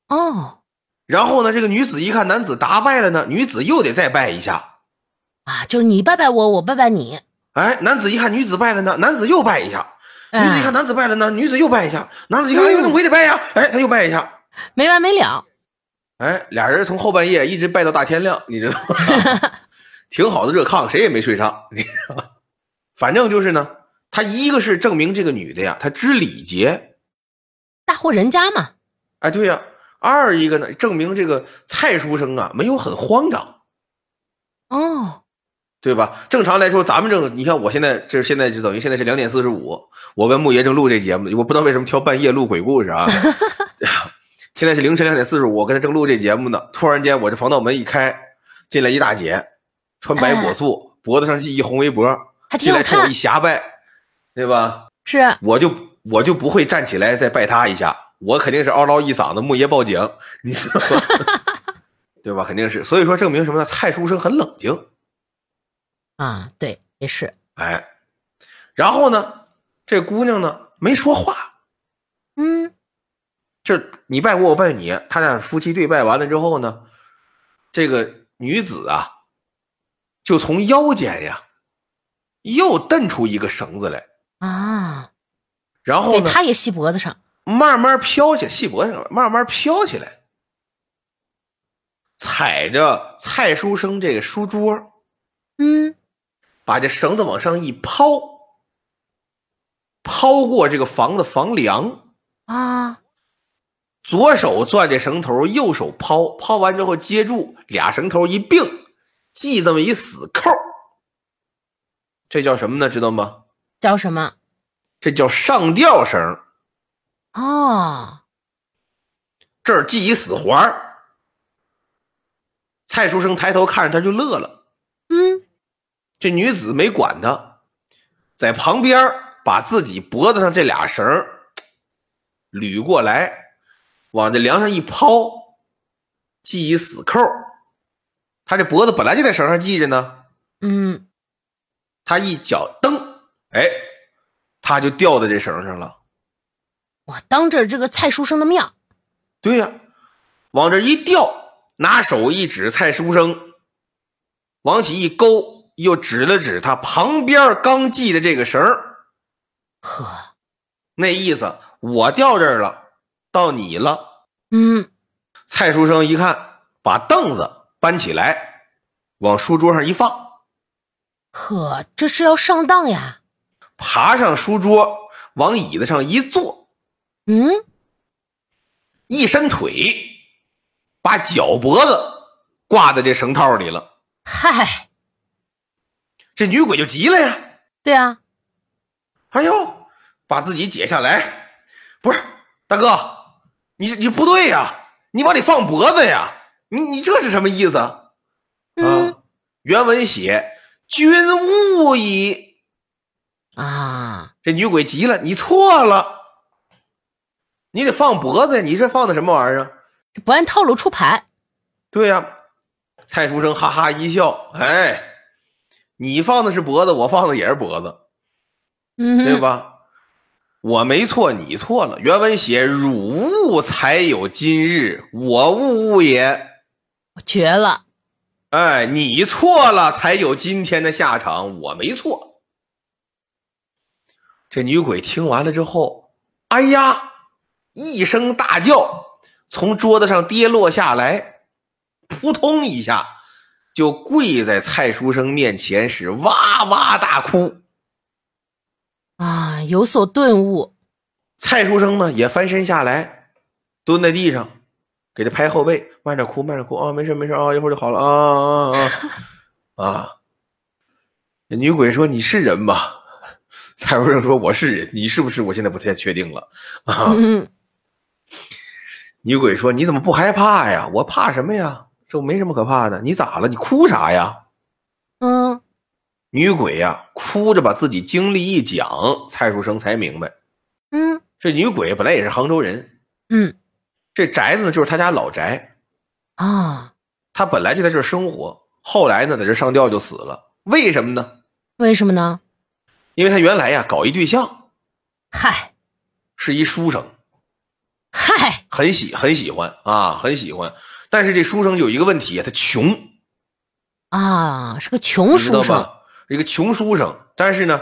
哦然后呢，这个女子一看男子答拜了呢，女子又得再拜一下。啊，就是你拜拜我，我拜拜你。哎，男子一看女子拜了呢，男子又拜一下。女子一看哎，男子拜了呢，女子又拜一下。男子一看，哎那我也得拜呀。哎，他又拜一下。没完没了。哎，俩人从后半夜一直拜到大天亮，你知道吗？挺好的热炕，谁也没睡上。你知道吗？反正就是呢，他一个是证明这个女的呀，她知礼节，大户人家嘛，哎，对呀。二一个呢，证明这个蔡书生啊没有很慌张，哦，对吧？正常来说，咱们正你看，我现在这现在就等于现在是两点四十五，我跟木爷正录这节目，我不知道为什么挑半夜录鬼故事啊。现在是凌晨两点四十五，我跟他正录这节目呢，突然间我这防盗门一开，进来一大姐，穿白裹素，脖子上系一红围脖，进来冲我一。下拜，对吧？是我就我就不会站起来再拜他一下，我肯定是嗷嗷一嗓子，木爷报警，你知道吗？对吧？肯定是，所以说证明什么呢？蔡书生很冷静，啊，对，也是。哎，然后呢，这姑娘呢没说话，嗯，这你拜我，我拜你，他俩夫妻对拜完了之后呢，这个女子啊，就从腰间呀又蹬出一个绳子来，啊，然后呢，给他也系脖子上。慢慢飘起，系脖子上慢慢飘起来，踩着蔡书生这个书桌，嗯，把这绳子往上一抛，抛过这个房子房梁，啊，左手攥着绳头，右手抛，抛完之后接住，俩绳头一并，系这么一死扣，这叫什么呢？知道吗？叫什么？这叫上吊绳，哦，这儿系一死环蔡书生抬头看着他就乐了。嗯，这女子没管他，在旁边把自己脖子上这俩绳儿捋过来，往这梁上一抛，系一死扣。他这脖子本来就在绳上系着呢，嗯，他一脚蹬，哎，他就掉在这绳上了。我当着这个蔡书生的面，对呀、往这一掉，拿手一指蔡书生，往起一勾，又指了指他旁边刚系的这个绳儿呵，那意思我掉这儿了，到你了。嗯，蔡书生一看，把凳子搬起来，往书桌上一放，呵，这是要上当呀。爬上书桌，往椅子上一坐，嗯，一伸腿，把脚脖子挂在这绳套里了。嗨，这女鬼就急了呀，对啊，哎呦，把自己解下来，不是大哥，你你不对呀，你往里放脖子呀，你你这是什么意思？嗯。啊，原文写“君勿以啊，”，这女鬼急了，你错了，你得放脖子呀，你这放的什么玩意儿不按套路出牌。对呀、蔡书生哈哈一笑，哎，你放的是脖子，我放的也是脖子，嗯，对？吧？我没错，你错了。原文写“汝误才有今日，我勿误也”。绝了。哎，你错了，才有今天的下场，我没错。这女鬼听完了之后，哎呀，一声大叫，从桌子上跌落下来，扑通一下就跪在蔡书生面前，是哇哇大哭。啊，有所顿悟。蔡书生呢也翻身下来，蹲在地上，给他拍后背，慢点哭，慢点哭啊，没事没事啊，一会儿就好了啊啊啊啊！啊！女鬼说：“你是人吗？” 蔡书生说：“我是人，你是不是？我现在不太确定了。”啊！嗯，女鬼说：“你怎么不害怕呀？我怕什么呀？这没什么可怕的。你咋了？你哭啥呀？”嗯，女鬼呀，哭着把自己经历一讲，蔡书生才明白，嗯，这女鬼本来也是杭州人，嗯，这宅子呢就是他家老宅，啊，他本来就在这儿生活，后来呢在这上吊就死了。为什么呢？为什么呢？因为他原来呀搞一对象，嗨是一书生，嗨很喜很喜欢啊，很喜欢。但是这书生有一个问题，他穷，啊，是个穷书生？一个穷书生，但是呢，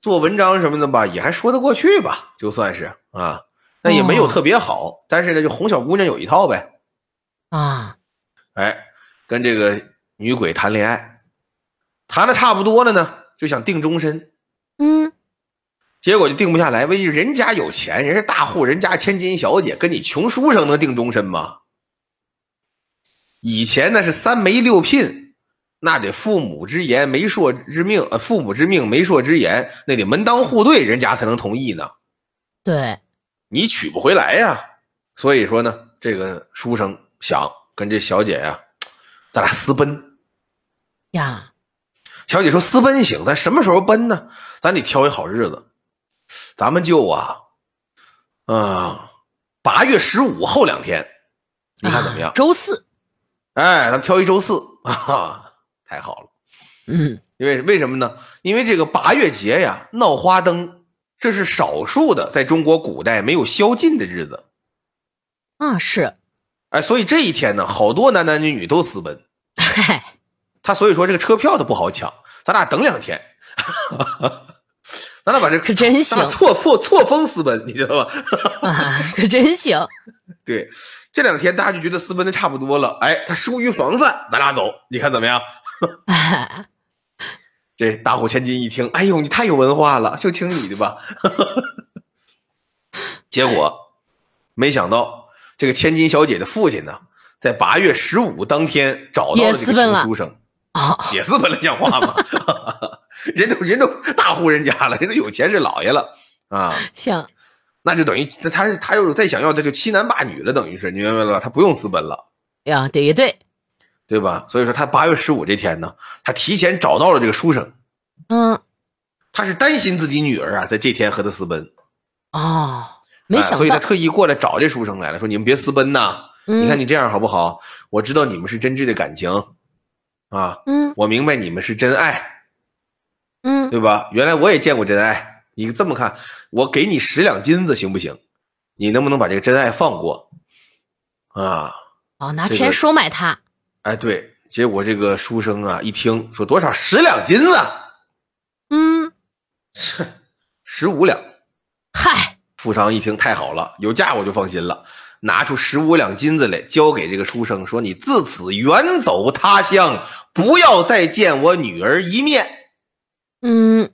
做文章什么的吧，也还说得过去吧，就算是啊，那也没有哦特别好。但是呢，就哄小姑娘有一套呗。啊，哎，跟这个女鬼谈恋爱，谈的差不多了呢，就想定终身，嗯结果就定不下来。为人家有钱，人家大户人家千金小姐，跟你穷书生能定终身吗？以前那是三媒六聘，那得父母之言，媒妁之命，呃，父母之命，媒妁之言，那得门当户对，人家才能同意呢。对，你娶不回来呀。所以说呢，这个书生想跟这小姐呀，咱俩私奔。呀，小姐说私奔行，咱什么时候奔呢？咱得挑一好日子，咱们就啊，嗯、八月十五后两天，你看怎么样？啊周四，哎，咱们挑一周四啊，太好了。嗯因为为什么呢？因为这个八月节呀，闹花灯，这是少数的在中国古代没有宵禁的日子。啊是，哎，所以这一天呢，好多男男女女都私奔。嗨，他所以说这个车票都不好抢，咱俩等两天，咱俩把这可真行错错错峰私奔，你知道吧？啊，可真行，对，这两天大家就觉得私奔的差不多了，哎，他疏于防范，咱俩走，你看怎么样？哎 这大户千金一听，哎呦，你太有文化了，就听你的吧。结果没想到，这个千金小姐的父亲呢，在八月十五当天找到了这个书生，啊，也私奔了，像话吗？人都人都大户人家了，人都有钱是老爷了啊，行，那就等于他他他要是再想要，这就欺男霸女了，等于是你明白了吧？他不用私奔了。呀，对也对，对吧？所以说他八月十五这天呢，他提前找到了这个书生，嗯他是担心自己女儿啊在这天和他私奔，哦，没哎想到，所以他特意过来找这书生来了，说你们别私奔呐，嗯你看你这样好不好？我知道你们是真挚的感情，啊，嗯我明白你们是真爱，嗯对吧？原来我也见过真爱，你这么看，我给你十两金子行不行？你能不能把这个真爱放过？啊，哦，拿钱收买他，哎，对，结果这个书生啊一听说多少十两金子，嗯，十五两。嗨，富商一听太好了，有价我就放心了，拿出十五两金子来交给这个书生，说：“你自此远走他乡，不要再见我女儿一面。嗯”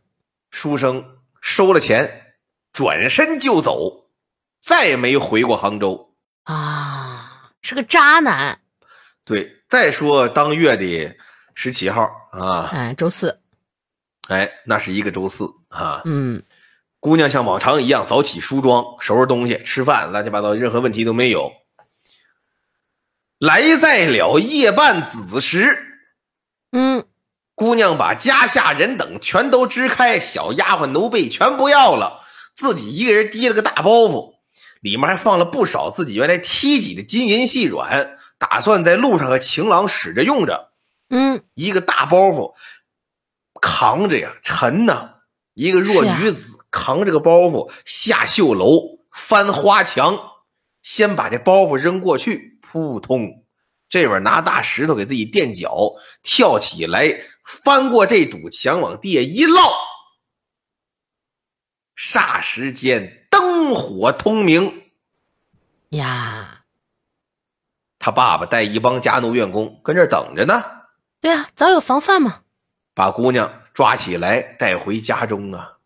书生收了钱，转身就走，再也没回过杭州。啊，是个渣男，对，再说当月的十七号啊，哎，周四，哎，那是一个周四啊。嗯姑娘像往常一样早起梳妆、收拾东西、吃饭，乱七八糟，任何问题都没有。来在了夜半子时，嗯，姑娘把家下人等全都支开，小丫鬟奴婢全不要了，自己一个人提了个大包袱，里面还放了不少自己原来提己的金银细软，打算在路上和情郎使着用着。嗯，一个大包袱扛着呀，沉呐。一个弱女子扛着个包袱下绣楼，翻花墙，先把这包袱扔过去，扑通，这边拿大石头给自己垫脚，跳起来翻过这堵墙往地下一落，霎时间灯火通明。呀，他爸爸带一帮家奴院工跟这儿等着呢。对啊，早有防范嘛，把姑娘抓起来带回家中啊。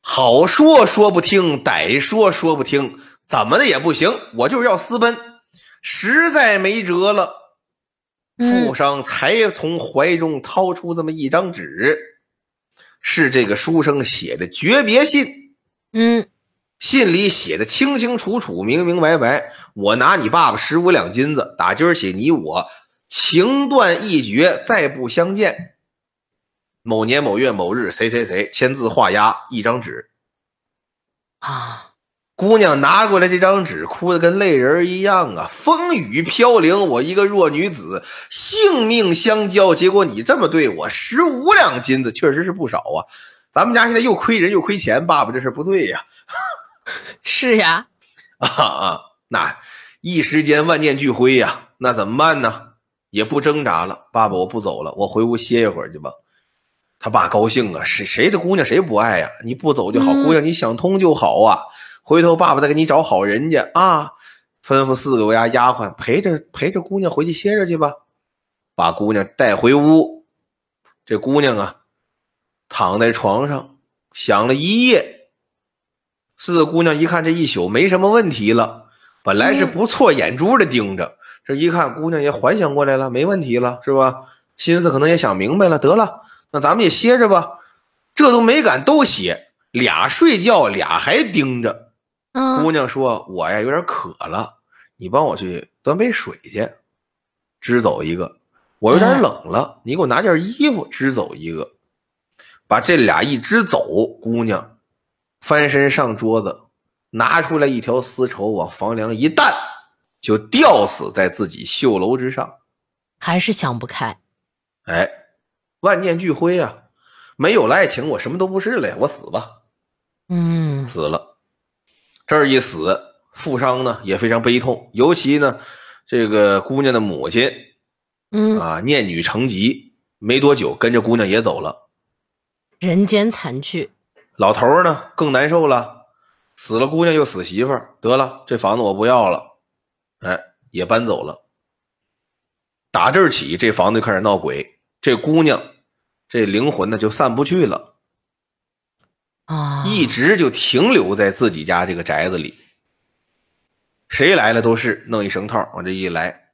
好说说不听，歹说说不听，怎么的也不行，我就是要私奔，实在没辙了。嗯富商才从怀中掏出这么一张纸，是这个书生写的诀别信。嗯信里写的清清楚楚、明明白白。我拿你爸爸十五两金子，打今儿起你我情断义绝，再不相见。某年某月某日，谁谁谁签字画押一张纸。啊，姑娘拿过来这张纸，哭得跟泪人一样啊！风雨飘零，我一个弱女子，性命相交，结果你这么对我，十五两金子确实是不少啊！咱们家现在又亏人又亏钱，爸爸这事不对呀。是呀，啊啊，那一时间万念俱灰呀，那怎么办呢？也不挣扎了，爸爸我不走了，我回屋歇一会儿去吧。他爸高兴啊，谁谁的姑娘谁不爱呀？你不走就好，嗯姑娘你想通就好啊。回头爸爸再给你找好人家啊，吩咐四个丫丫鬟陪着陪着姑娘回去歇着去吧，把姑娘带回屋。这姑娘啊，躺在床上想了一夜。四个姑娘一看这一宿没什么问题了，本来是不错眼珠的盯着，这一看姑娘也缓醒过来了，没问题了，是吧？心思可能也想明白了，得了，那咱们也歇着吧。这都没敢都歇，俩睡觉，俩还盯着。嗯姑娘说：“我呀有点渴了，你帮我去端杯水去，支走一个。我有点冷了，你给我拿件衣服，支走一个。把这俩一支走，姑娘翻身上桌子，拿出来一条丝绸，往房梁一担，就吊死在自己绣楼之上。还是想不开。哎，万念俱灰啊！没有了爱情，我什么都不是了呀！我死吧。”嗯死了。这儿一死，富商呢也非常悲痛，尤其呢，这个姑娘的母亲嗯，啊，念女成疾，没多久跟着姑娘也走了。人间惨剧。老头儿呢更难受了，死了姑娘又死媳妇儿，得了，这房子我不要了，哎，也搬走了。打这儿起，这房子就开始闹鬼，这姑娘这灵魂呢就散不去了。啊，一直就停留在自己家这个宅子里。谁来了都是弄一绳套往这一来，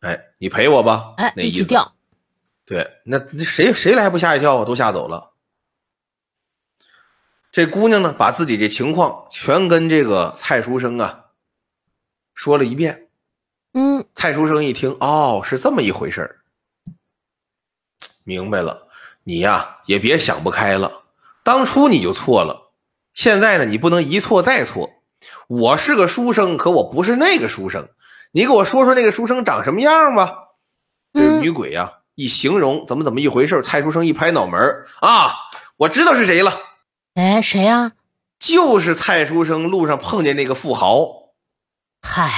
哎，你陪我吧，哎，那。一起掉。对，那那谁谁来不吓一跳啊？都吓走了。这姑娘呢，把自己这情况全跟这个蔡书生啊说了一遍。嗯蔡书生一听，哦，是这么一回事儿，明白了。你呀，也别想不开了，当初你就错了，现在呢，你不能一错再错。我是个书生，可我不是那个书生。你给我说说那个书生长什么样吧？这女鬼呀、一形容怎么怎么一回事蔡书生一拍脑门儿啊，我知道是谁了，哎，谁呀？就是蔡书生路上碰见那个富豪。嗨，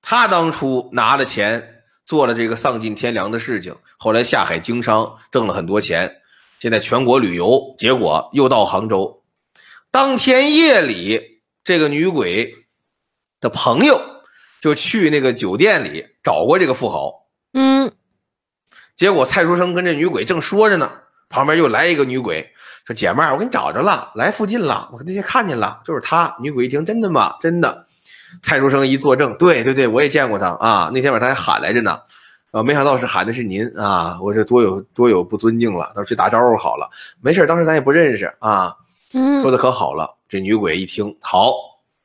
他当初拿了钱做了这个丧尽天良的事情，后来下海经商挣了很多钱，现在全国旅游，结果又到杭州。当天夜里，这个女鬼的朋友就去那个酒店里找过这个富豪，嗯结果蔡书生跟这女鬼正说着呢，旁边又来一个女鬼，说：“姐妹儿，我给你找着了，来附近了，我那天看见了，就是他。”女鬼一听，真的吗？真的。蔡书生一作证，对对对，我也见过他啊，那天晚上还喊来着呢，啊，没想到是喊的是您啊，我这多有多有不尊敬了，到去打招呼好了，没事，当时咱也不认识啊，嗯说的可好了。这女鬼一听，好，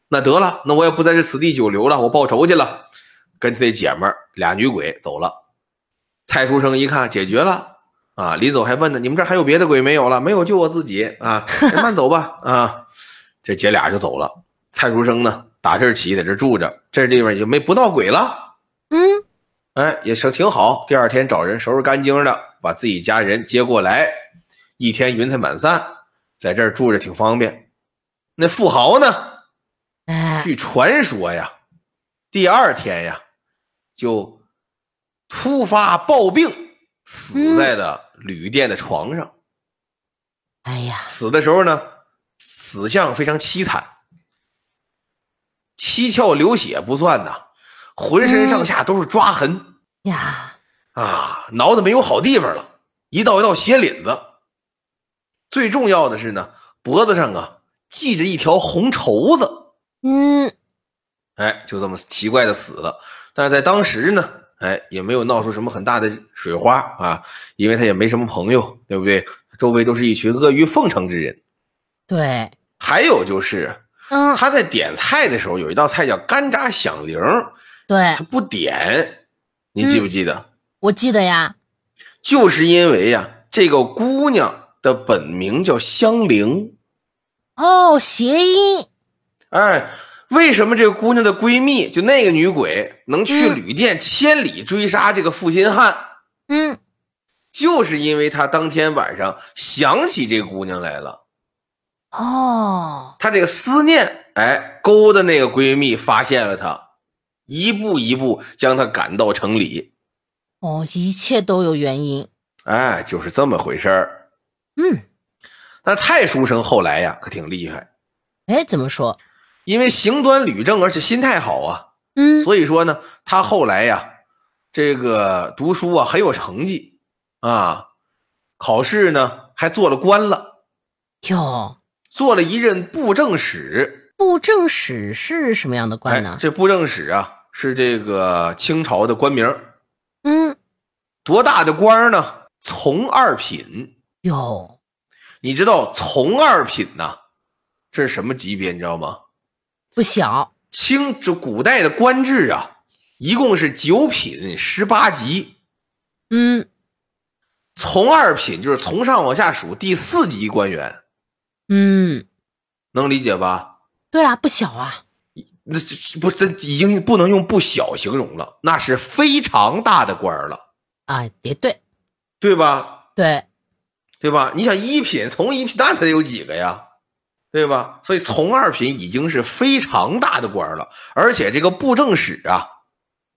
那得了，那我也不在这此地久留了，我报仇去了，跟他那姐们儿俩女鬼走了。蔡书生一看解决了啊，临走还问呢，你们这儿还有别的鬼没有了？没有，就我自己啊，哎慢走吧啊。这姐俩就走了。蔡书生呢，打这儿起在这住着，这地方也没不闹鬼了。嗯哎，也是挺好。第二天找人收拾干净的，把自己家人接过来，一天云彩满散，在这儿住着挺方便。那富豪呢？哎，据传说呀，第二天呀，就突发暴病，死在了旅店的床上。哎呀，死的时候呢，死相非常凄惨，七窍流血不算呐，浑身上下都是抓痕。呀，啊，挠的没有好地方了，一道一道血淋子。最重要的是呢，脖子上啊系着一条红绸子，嗯哎，就这么奇怪的死了。但是在当时呢，哎，也没有闹出什么很大的水花啊，因为他也没什么朋友，对不对？周围都是一群阿谀奉承之人。对，还有就是嗯他在点菜的时候，有一道菜叫干炸响铃，对。他，不点，你记不记得？我记得呀，就是因为呀，这个姑娘的本名叫香菱。哦，谐音，哎，为什么这个姑娘的闺蜜就那个女鬼能去嗯。旅店千里追杀这个负心汉？嗯。就是因为她当天晚上想起这个姑娘来了，哦，她这个思念，哎，勾的那个闺蜜发现了她，一步一步将他赶到城里。哦，一切都有原因。哎，就是这么回事儿。嗯，那蔡书生后来呀，可挺厉害，哎，怎么说？因为行端履正，而且心态好啊，嗯，所以说呢，他后来呀，这个读书啊很有成绩啊，考试呢还做了官了，哟，做了一任布政使。布政使是什么样的官哎呢？这布政使啊，是这个清朝的官名，嗯，多大的官呢？从二品。哟，你知道从二品呐，这是什么级别？你知道吗？不小。清这古代的官制啊，一共是九品十八级，嗯从二品就是从上往下数第四级官员，嗯，能理解吧？对啊，不小啊。那不是已经不能用不小形容了，那是非常大的官儿了，啊，也对对吧？对，对吧？你想一品从一品，那他得有几个呀？对吧？所以从二品已经是非常大的官儿了，而且这个布政使啊，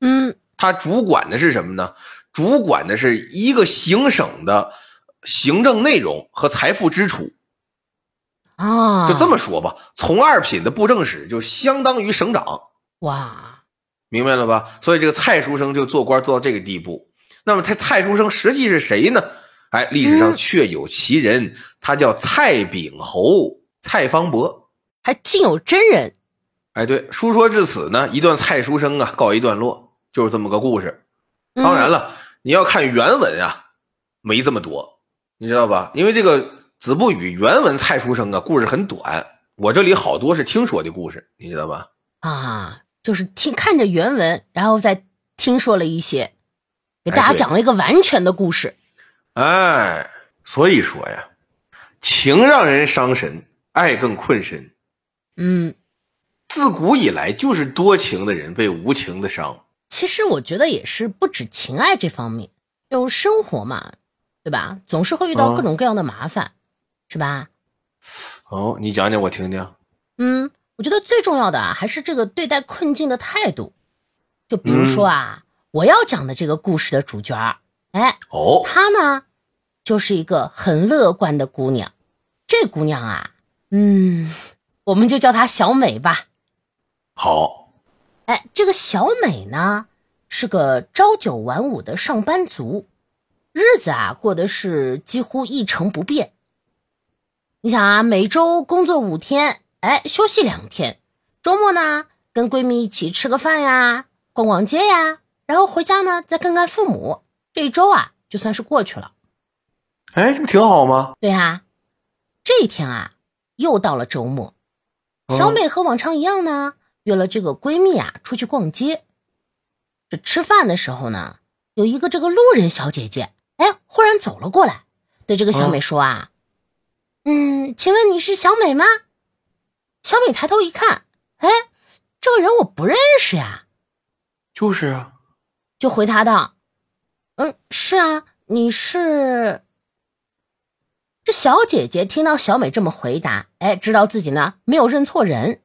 嗯他主管的是什么呢？主管的是一个行省的行政内容和财富支出。啊，就这么说吧，从二品的布政使就相当于省长，哇，明白了吧？所以这个蔡书生就做官做到这个地步。那么他蔡书生实际是谁呢？哎，历史上嗯确有其人，他叫蔡炳侯蔡方伯。还竟有真人。哎，对，书说至此呢，一段蔡书生啊告一段落，就是这么个故事。嗯当然了，你要看原文啊，没这么多，你知道吧？因为这个子不语原文蔡书生啊，故事很短。我这里好多是听说的故事，你知道吧？啊，就是听看着原文，然后再听说了一些，给大家讲了一个完全的故事。哎，所以说呀，情让人伤神，爱更困身。嗯，自古以来，就是多情的人被无情的伤。其实我觉得也是不止情爱这方面，就生活嘛，对吧？总是会遇到嗯各种各样的麻烦，是吧？哦，你讲讲我听听。嗯，我觉得最重要的啊，还是这个对待困境的态度。就比如说啊，我要讲的这个故事的主角儿，哎，哦，她呢，就是一个很乐观的姑娘。这姑娘啊，嗯，我们就叫她小美吧。好，哎，这个小美呢，是个朝九晚五的上班族，日子啊过得是几乎一成不变。你想啊，每周工作五天，哎，休息两天，周末呢跟闺蜜一起吃个饭呀，逛逛街呀，然后回家呢再看看父母，这一周啊就算是过去了。哎，这不挺好吗？对啊，这一天啊，又到了周末，小美和往常一样呢，约了这个闺蜜啊出去逛街。这吃饭的时候呢，有一个这个路人小姐姐，哎，忽然走了过来，对这个小美说啊，嗯，请问你是小美吗？小美抬头一看，哎，这个人我不认识呀，就是啊，就回答道：“嗯，是啊，你是。”这小姐姐听到小美这么回答，哎，知道自己呢没有认错人，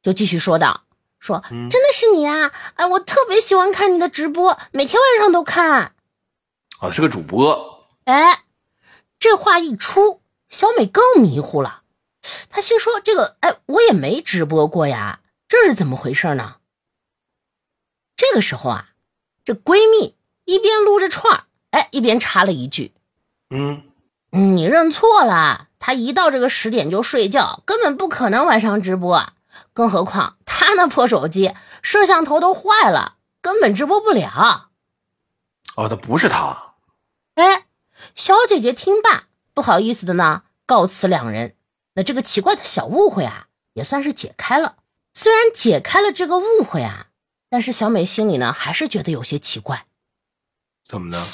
就继续说道：“说嗯真的是你啊！哎，我特别喜欢看你的直播，每天晚上都看。啊，是个主播。哎，这话一出，小美更迷糊了。她心说：“这个，哎，我也没直播过呀，这是怎么回事呢？”这个时候啊，这闺蜜一边撸着串儿，哎，一边插了一句嗯，：“你认错了，她一到这个十点就睡觉，根本不可能晚上直播。更何况她那破手机摄像头都坏了，根本直播不了。”哦，那不是他。哎，小姐姐听罢，不好意思的呢，告辞两人。那这个奇怪的小误会啊，也算是解开了。虽然解开了这个误会啊，但是小美心里呢，还是觉得有些奇怪。怎么呢？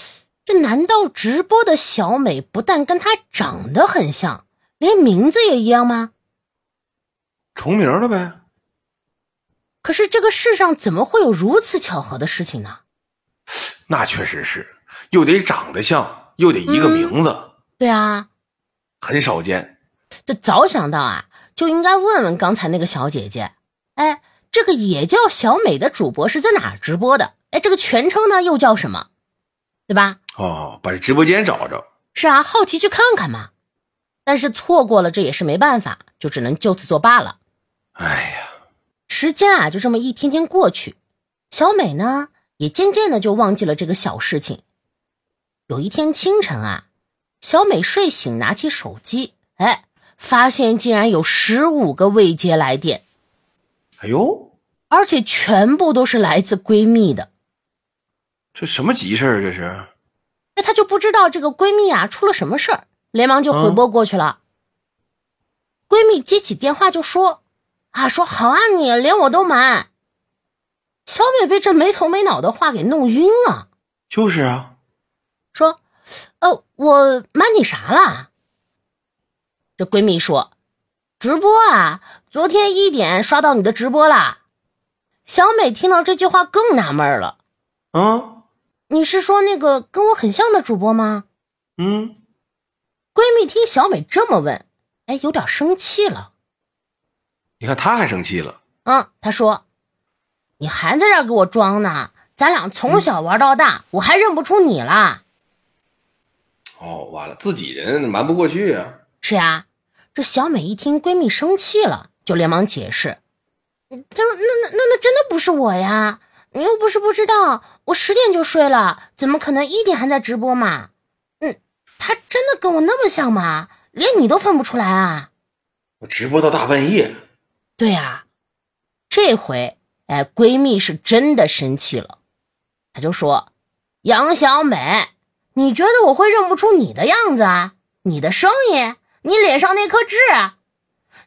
这难道直播的小美不但跟她长得很像，连名字也一样吗？重名了呗？可是这个世上怎么会有如此巧合的事情呢？那确实是，又得长得像，又得一个嗯名字，对啊，很少见。这早想到啊，就应该问问刚才那个小姐姐，哎，这个也叫小美的主播是在哪儿直播的？哎，这个全称呢又叫什么？对吧？哦，把直播间找着。是啊，好奇去看看嘛。但是错过了，这也是没办法，就只能就此作罢了。哎呀，时间啊，就这么一天天过去，小美呢也渐渐的就忘记了这个小事情。有一天清晨啊，小美睡醒，拿起手机，哎，发现竟然有十五个未接来电。哎呦，而且全部都是来自闺蜜的。这什么急事儿？这是？那，她就不知道这个闺蜜啊出了什么事儿。连忙就回拨过去了。闺蜜接起电话就说：“啊，说好啊，你连我都瞒。”小美被这没头没脑的话给弄晕了。就是啊，说：“呃，我瞒你啥了？”这闺蜜说：“直播啊，昨天一点刷到你的直播啦。”小美听到这句话更纳闷了。啊，你是说那个跟我很像的主播吗？嗯。闺蜜听小美这么问，哎，有点生气了。你看，她还生气了。嗯，她说：“你还在这给我装呢？咱俩从小玩到大，我还认不出你啦。”哦，完了，自己人瞒不过去啊。是啊，这小美一听闺蜜生气了，就连忙解释：“她说，那那那那真的不是我呀！你又不是不知道，我十点就睡了，怎么可能一点还在直播嘛？”嗯他真的跟我那么像吗？连你都分不出来啊！我直播到大半夜。对呀，这回哎，闺蜜是真的生气了，她就说：“杨小美，你觉得我会认不出你的样子啊？你的声音，你脸上那颗痣，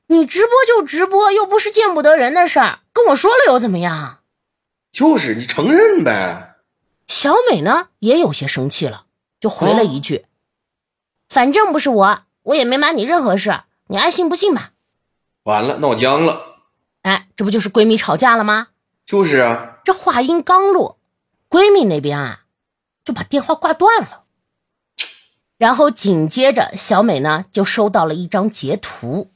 你直播就直播，又不是见不得人的事儿，跟我说了又怎么样？就是你承认呗。”小美呢也有些生气了，就回了一句。反正不是我，我也没瞒你任何事，你爱信不信吧。完了，闹僵了。哎，这不就是闺蜜吵架了吗？就是啊。这话音刚落，闺蜜那边啊就把电话挂断了。然后紧接着，小美呢就收到了一张截图。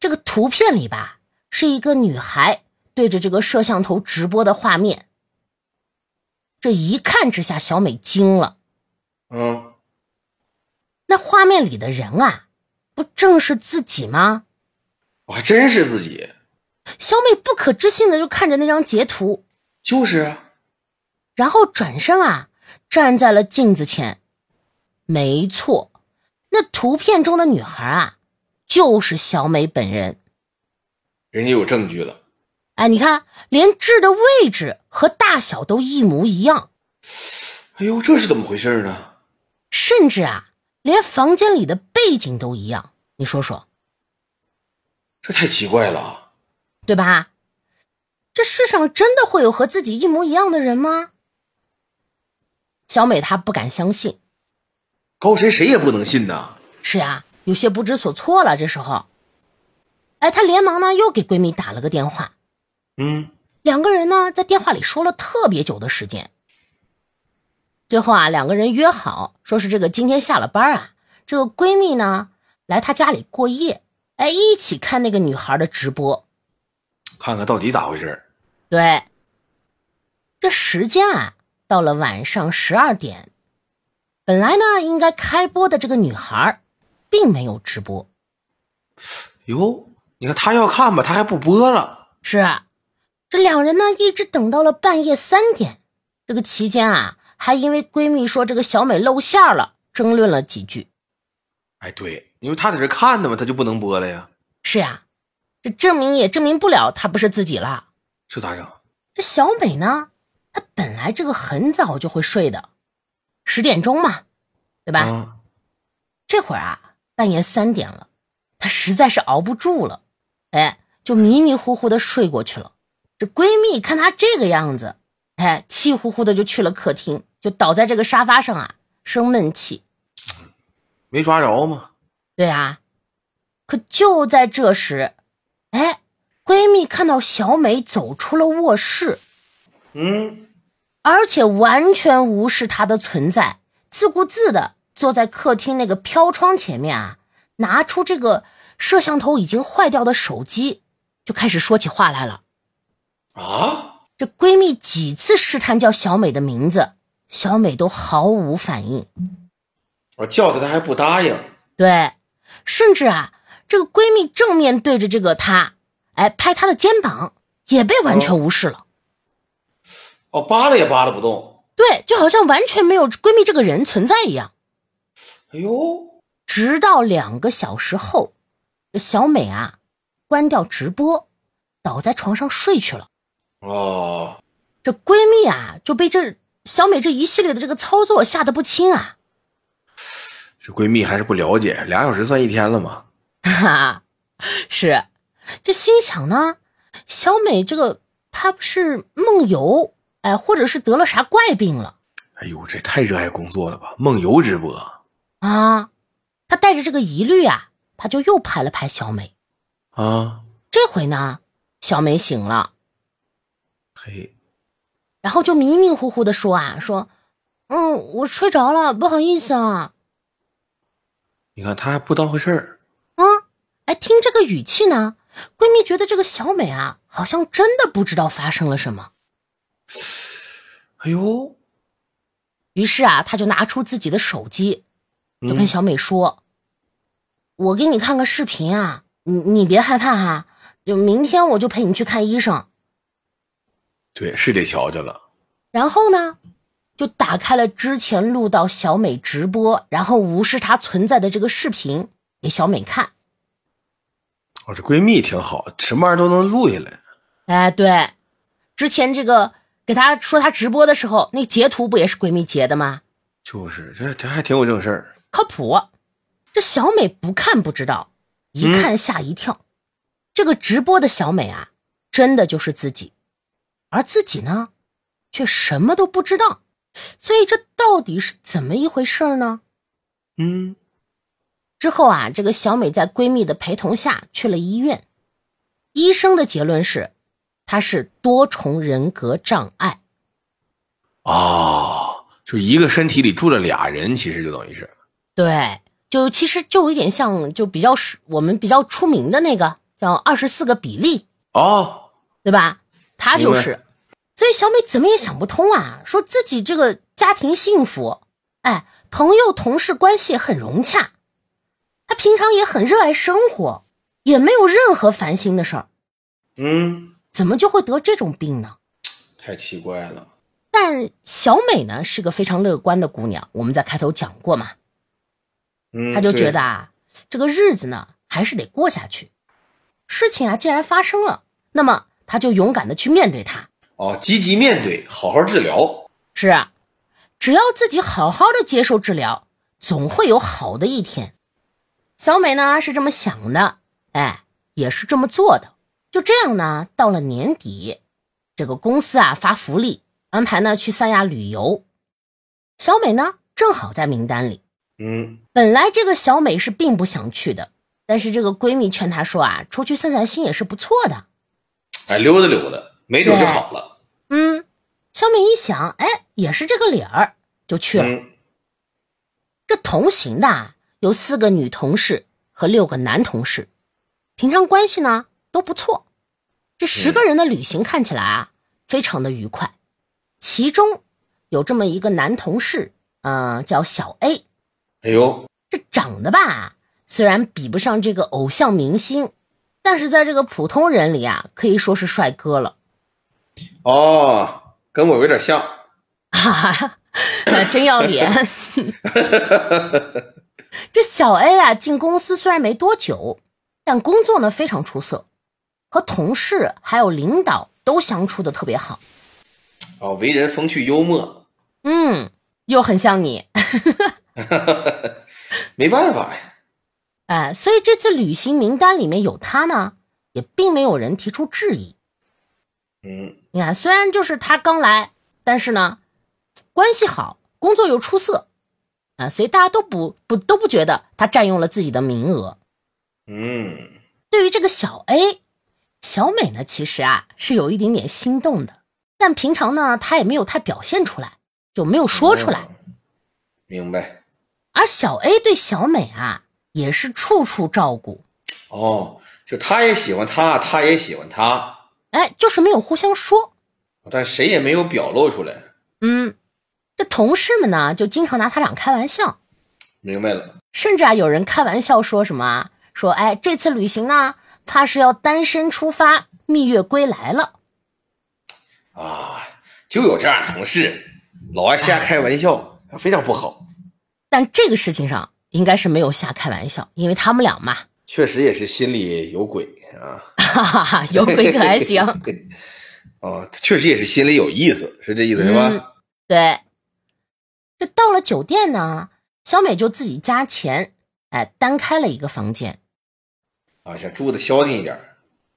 这个图片里吧是一个女孩对着这个摄像头直播的画面。这一看之下，小美惊了。嗯。那画面里的人啊，不正是自己吗？我还真是自己。小美不可置信的就看着那张截图，就是啊。然后转身啊，站在了镜子前。没错，那图片中的女孩啊，就是小美本人。人家有证据了。哎，你看，连痣的位置和大小都一模一样。哎呦，这是怎么回事呢？甚至啊。连房间里的背景都一样，你说说，这太奇怪了，对吧？这世上真的会有和自己一模一样的人吗？小美她不敢相信，高谁谁也不能信呐。是呀，有些不知所措了。这时候，哎，她连忙呢又给闺蜜打了个电话，嗯，两个人呢在电话里说了特别久的时间。最后啊，两个人约好，说是这个今天下了班啊，这个闺蜜呢来她家里过夜，哎，一起看那个女孩的直播，看看到底咋回事。对，这时间啊到了晚上十二点，本来呢应该开播的这个女孩，并没有直播。哟，你看她要看吧，她还不播了。是啊，这两人呢一直等到了半夜三点，这个期间啊。还因为闺蜜说这个小美露馅了，争论了几句。哎，对，因为她在这看呢嘛，她就不能播了呀。是呀，这证明也证明不了她不是自己了。这咋整？这小美呢？她本来这个很早就会睡的，十点钟嘛，对吧？这会儿啊，半夜三点了，她实在是熬不住了，哎，就迷迷糊糊的睡过去了。这闺蜜看她这个样子，哎，气呼呼的就去了客厅。就倒在这个沙发上啊，生闷气，没抓着吗？对啊，可就在这时，哎，闺蜜看到小美走出了卧室，嗯，而且完全无视她的存在，自顾自的坐在客厅那个飘窗前面啊，拿出这个摄像头已经坏掉的手机，就开始说起话来了。啊，这闺蜜几次试探叫小美的名字，小美都毫无反应。我叫她，她还不答应。对，甚至啊，这个闺蜜正面对着这个她，哎，拍她的肩膀，也被完全无视了。哦，扒拉也扒拉不动。对，就好像完全没有闺蜜这个人存在一样。哎呦，直到两个小时后，小美啊，关掉直播，倒在床上睡去了。哦，这闺蜜啊就被这小美这一系列的这个操作吓得不轻啊。这闺蜜还是不了解，俩小时算一天了吗？哈哈，是，这心想呢，小美这个她不是梦游，哎，或者是得了啥怪病了？哎呦，这太热爱工作了吧？梦游直播啊！他带着这个疑虑啊，他就又拍了拍小美。啊，这回呢，小美醒了。嘿，然后就迷迷糊糊的说啊，说，嗯，我睡着了，不好意思啊。你看，他还不当回事儿。嗯，哎，听这个语气呢，闺蜜觉得这个小美啊，好像真的不知道发生了什么。哎呦，于是啊，他就拿出自己的手机，就跟小美说：“我给你看个视频啊，你你别害怕哈，就明天我就陪你去看医生。”对，是得瞧瞧了。然后呢？就打开了之前录到小美直播，然后无视她存在的这个视频给小美看。哦，这闺蜜挺好，什么玩意儿都能录下来。哎，对，之前这个给她说她直播的时候，那截图不也是闺蜜截的吗？就是，这这还挺有正事儿，靠谱。这小美不看不知道，一看吓一跳。嗯、这个直播的小美啊，真的就是自己，而自己呢，却什么都不知道。所以这到底是怎么一回事呢？嗯，之后啊，这个小美在闺蜜的陪同下去了医院，医生的结论是，她是多重人格障碍。哦，就一个身体里住了俩人，其实就等于是，对，就其实就有点像，就比较是我们比较出名的那个叫二十四个比例哦，对吧？他就是。所以小美怎么也想不通啊，说自己这个家庭幸福，哎，朋友同事关系很融洽，她平常也很热爱生活，也没有任何烦心的事儿，嗯，怎么就会得这种病呢？太奇怪了。但小美呢是个非常乐观的姑娘，我们在开头讲过嘛，嗯，她就觉得啊，这个日子呢还是得过下去，事情啊既然发生了，那么她就勇敢的去面对它。哦，积极面对，好好治疗。是啊，只要自己好好的接受治疗，总会有好的一天。小美呢是这么想的，哎，也是这么做的。就这样呢，到了年底，这个公司啊发福利，安排呢去三亚旅游。小美呢正好在名单里。嗯，本来这个小美是并不想去的，但是这个闺蜜劝她说啊，出去散散心也是不错的。哎，溜达溜达，没准就好了。嗯，小美一想，哎，也是这个理儿，就去了。嗯、这同行的有四个女同事和六个男同事，平常关系呢都不错。这十个人的旅行看起来啊，非常的愉快。其中有这么一个男同事，嗯、呃，叫小 A。哎呦，这长得吧，虽然比不上这个偶像明星，但是在这个普通人里啊，可以说是帅哥了。哦，跟我有点像，哈哈，真要脸。这小 A 啊，进公司虽然没多久，但工作呢非常出色，和同事还有领导都相处的特别好。哦，为人风趣幽默，嗯，又很像你。没办法呀。哎，所以这次旅行名单里面有他呢，也并没有人提出质疑。嗯，你看，虽然就是他刚来，但是呢，关系好，工作又出色，啊，所以大家都不不都不觉得他占用了自己的名额。嗯，对于这个小 A，小美呢，其实啊是有一点点心动的，但平常呢，她也没有太表现出来，就没有说出来。哦明白。而小 A 对小美啊，也是处处照顾。哦，就他也喜欢她，她也喜欢他，哎，就是没有互相说。但谁也没有表露出来。嗯，这同事们呢，就经常拿他俩开玩笑。明白了。甚至啊，有人开玩笑说什么啊？说哎，这次旅行呢，怕是要单身出发，蜜月归来了。啊，就有这样的同事，老爱瞎开玩笑，非常不好。但这个事情上应该是没有瞎开玩笑，因为他们俩嘛，确实也是心里有鬼啊。哈哈哈，有鬼可还行。哦，确实也是心里有意思，是这意思是吧？嗯、对。这到了酒店呢，小美就自己加钱，哎，单开了一个房间。啊，想住的消停一点。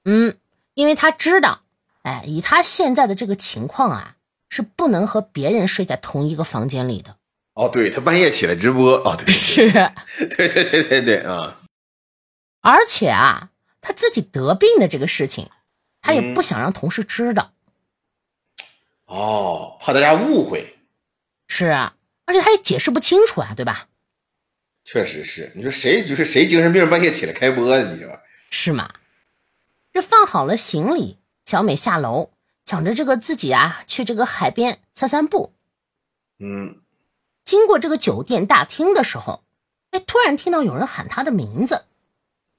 嗯，因为他知道，哎，以他现在的这个情况啊，是不能和别人睡在同一个房间里的。哦，对，他半夜起来直播。哦，对，是，对对对对对啊。而且啊，他自己得病的这个事情，他也不想让同事知道。嗯哦，怕大家误会。是啊，而且他也解释不清楚啊，对吧？确实是，你说谁就是 谁精神病半夜起来开播的，你说是吗？这放好了行李，小美下楼，想着这个自己啊去这个海边散散步。嗯，经过这个酒店大厅的时候，哎，突然听到有人喊她的名字。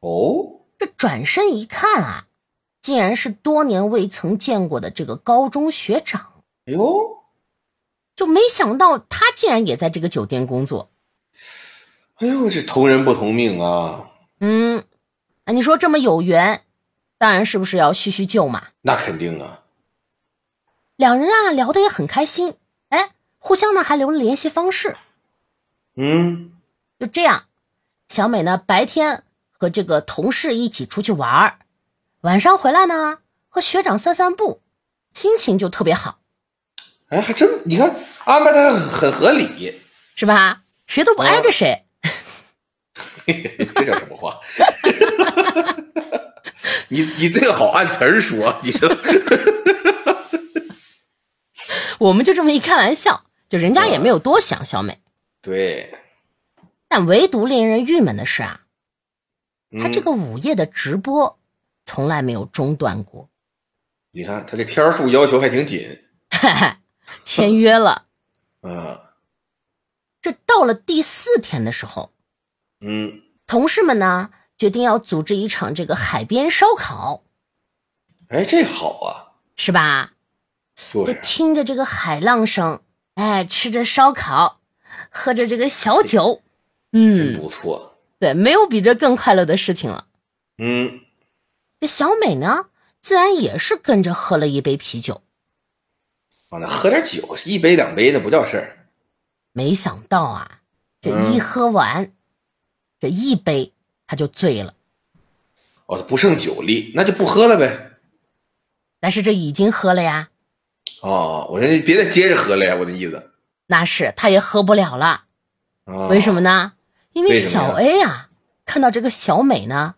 哦，这转身一看啊，竟然是多年未曾见过的这个高中学长。哎呦，就没想到他竟然也在这个酒店工作。哎呦，这同人不同命啊！嗯，那你说这么有缘，当然是不是要叙叙旧嘛？那肯定啊。两人啊聊得也很开心，哎，互相呢还留了联系方式。嗯，就这样，小美呢白天和这个同事一起出去玩儿，晚上回来呢和学长散散步，心情就特别好。哎，还真你看安排的很合理，是吧？谁都不挨着谁。这叫什么话？你你最好按词儿说，你说。我们就这么一开玩笑，就人家也没有多想小美。对。但唯独令人郁闷的是啊，他这个午夜的直播从来没有中断过。你看他这天数要求还挺紧。签约了，啊，这到了第四天的时候，嗯，同事们呢决定要组织一场这个海边烧烤，哎，这好啊，是吧？这听着这个海浪声，哎，吃着烧烤，喝着这个小酒，嗯，真不错，对，没有比这更快乐的事情了。嗯，这小美呢，自然也是跟着喝了一杯啤酒。啊，那喝点酒，一杯两杯那不叫事儿。没想到啊，这一喝完，嗯、这一杯他就醉了。哦，不胜酒力，那就不喝了呗。但是这已经喝了呀。哦，我说你别再接着喝了呀，我的意思。那是，他也喝不了了。哦、为什么呢？因为小 A 啊，看到这个小美呢，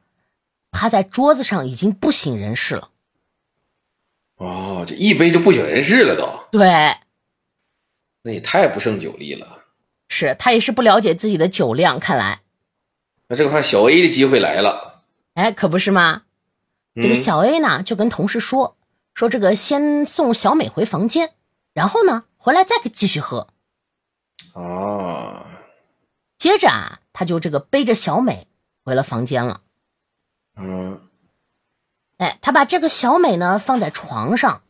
趴在桌子上已经不省人事了。哦，这一杯就不省人事了都。对，那也太不胜酒力了。是他也是不了解自己的酒量，看来。那这个看小 A 的机会来了。哎，可不是吗？嗯、这个小 A 呢，就跟同事说说这个先送小美回房间，然后呢回来再继续喝。啊。接着啊，他就这个背着小美回了房间了。嗯。哎，他把这个小美呢放在床上，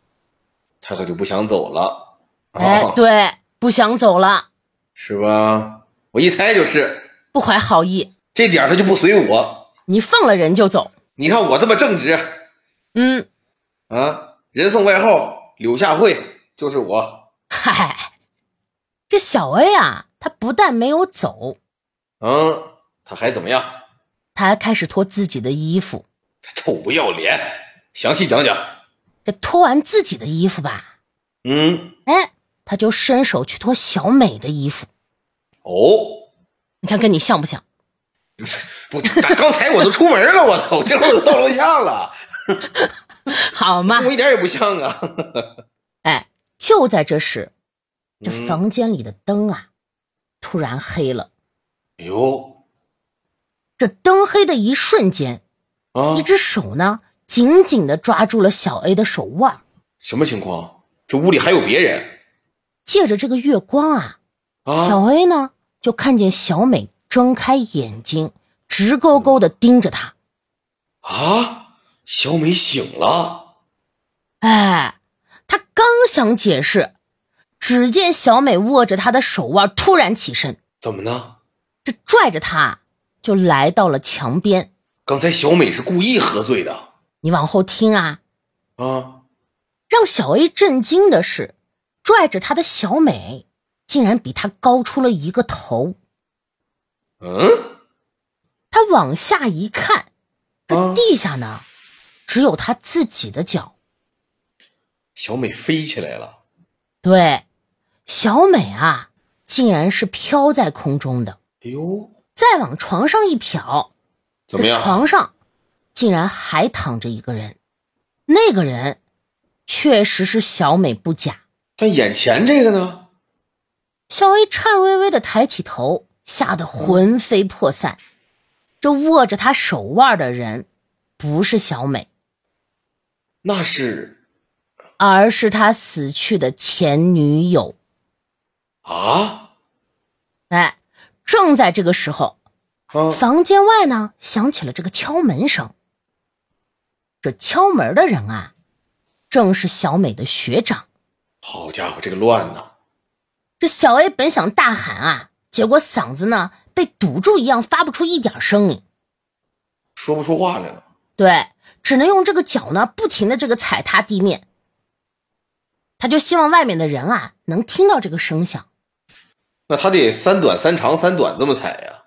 他可就不想走了。哎，哦、对，不想走了，是吧？我一猜就是不怀好意。这点他就不随我，你放了人就走。你看我这么正直，嗯，啊，人送外号柳下惠，就是我。嗨，这小 A 啊，他不但没有走，嗯，他还怎么样？他还开始脱自己的衣服。臭不要脸！详细讲讲。这脱完自己的衣服吧，嗯，哎，他就伸手去脱小美的衣服。哦，你看跟你像不像？不，刚才我都出门了，我操，这会儿都到楼下了。好嘛，我一点也不像啊。哎，就在这时，这嗯房间里的灯啊，突然黑了。哎呦，这灯黑的一瞬间，啊一，只手呢紧紧的抓住了小 A 的手腕，什么情况？这屋里还有别人借着这个月光啊，啊？小 A 呢就看见小美睁开眼睛，直勾勾的盯着他。啊，小美醒了。哎，他刚想解释，只见小美握着他的手腕，突然起身，怎么呢？这拽着他就来到了墙边。刚才小美是故意喝醉的你往后听啊，啊！让小 A 震惊的是，拽着他的小美竟然比他高出了一个头。嗯他往下一看，这啊地下呢，只有他自己的脚。小美飞起来了。对，小美啊，竟然是飘在空中的。哎呦，再往床上一瞟，怎么样？床上竟然还躺着一个人，那个人确实是小美不假。但眼前这个呢？小 A 颤巍巍的抬起头，吓得魂飞魄散。这握着他手腕的人，不是小美，那是而是他死去的前女友。啊哎，正在这个时候，啊！房间外呢响起了这个敲门声。这敲门的人啊，正是小美的学长。好家伙，这个乱呐！这小 A 本想大喊啊，结果嗓子呢被堵住一样，发不出一点声音。说不出话来了。对，只能用这个脚呢不停的这个踩踏地面。他就希望外面的人啊能听到这个声响。那他得三短三长三短这么踩呀？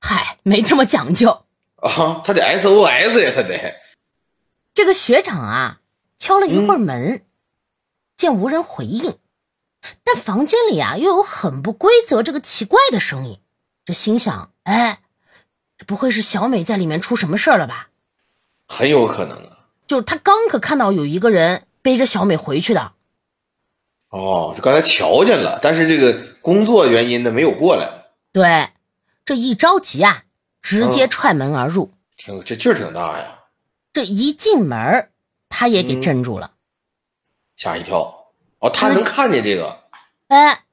嗨，没这么讲究。啊，他得 SOS 呀，他得。这个学长啊敲了一会儿门，见无人回应，但房间里啊又有很不规则、这个奇怪的声音。这心想，哎，这不会是小美在里面出什么事儿了吧？很有可能啊。就是他刚可看到有一个人背着小美回去的。哦，就刚才瞧见了，但是这个工作原因呢没有过来，对，这一着急啊，直接踹门而入。挺这劲儿挺大呀，这一进门，他也给镇住了。吓一跳。哦，他能看见这个，哎，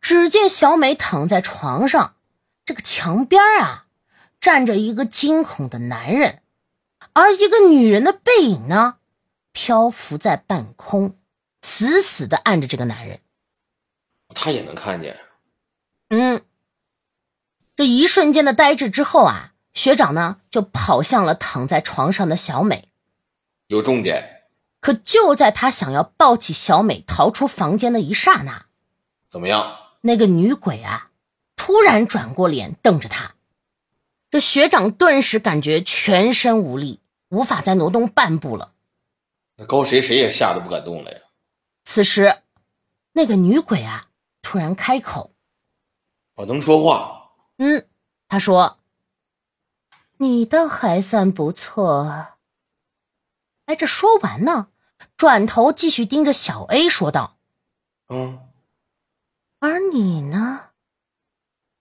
只见小美躺在床上，这个墙边啊，站着一个惊恐的男人，而一个女人的背影呢，漂浮在半空，死死的按着这个男人。他也能看见。嗯，这一瞬间的呆滞之后啊，学长呢就跑向了躺在床上的小美。有重点，可就在他想要抱起小美逃出房间的一刹那，怎么样？那个女鬼啊，突然转过脸瞪着他。这学长顿时感觉全身无力，无法再挪动半步了。那高谁谁也吓得不敢动了呀。此时，那个女鬼啊，突然开口我，能说话，：“嗯，她说，你倒还算不错。”哎，这说完呢，转头继续盯着小 A 说道。嗯，而你呢？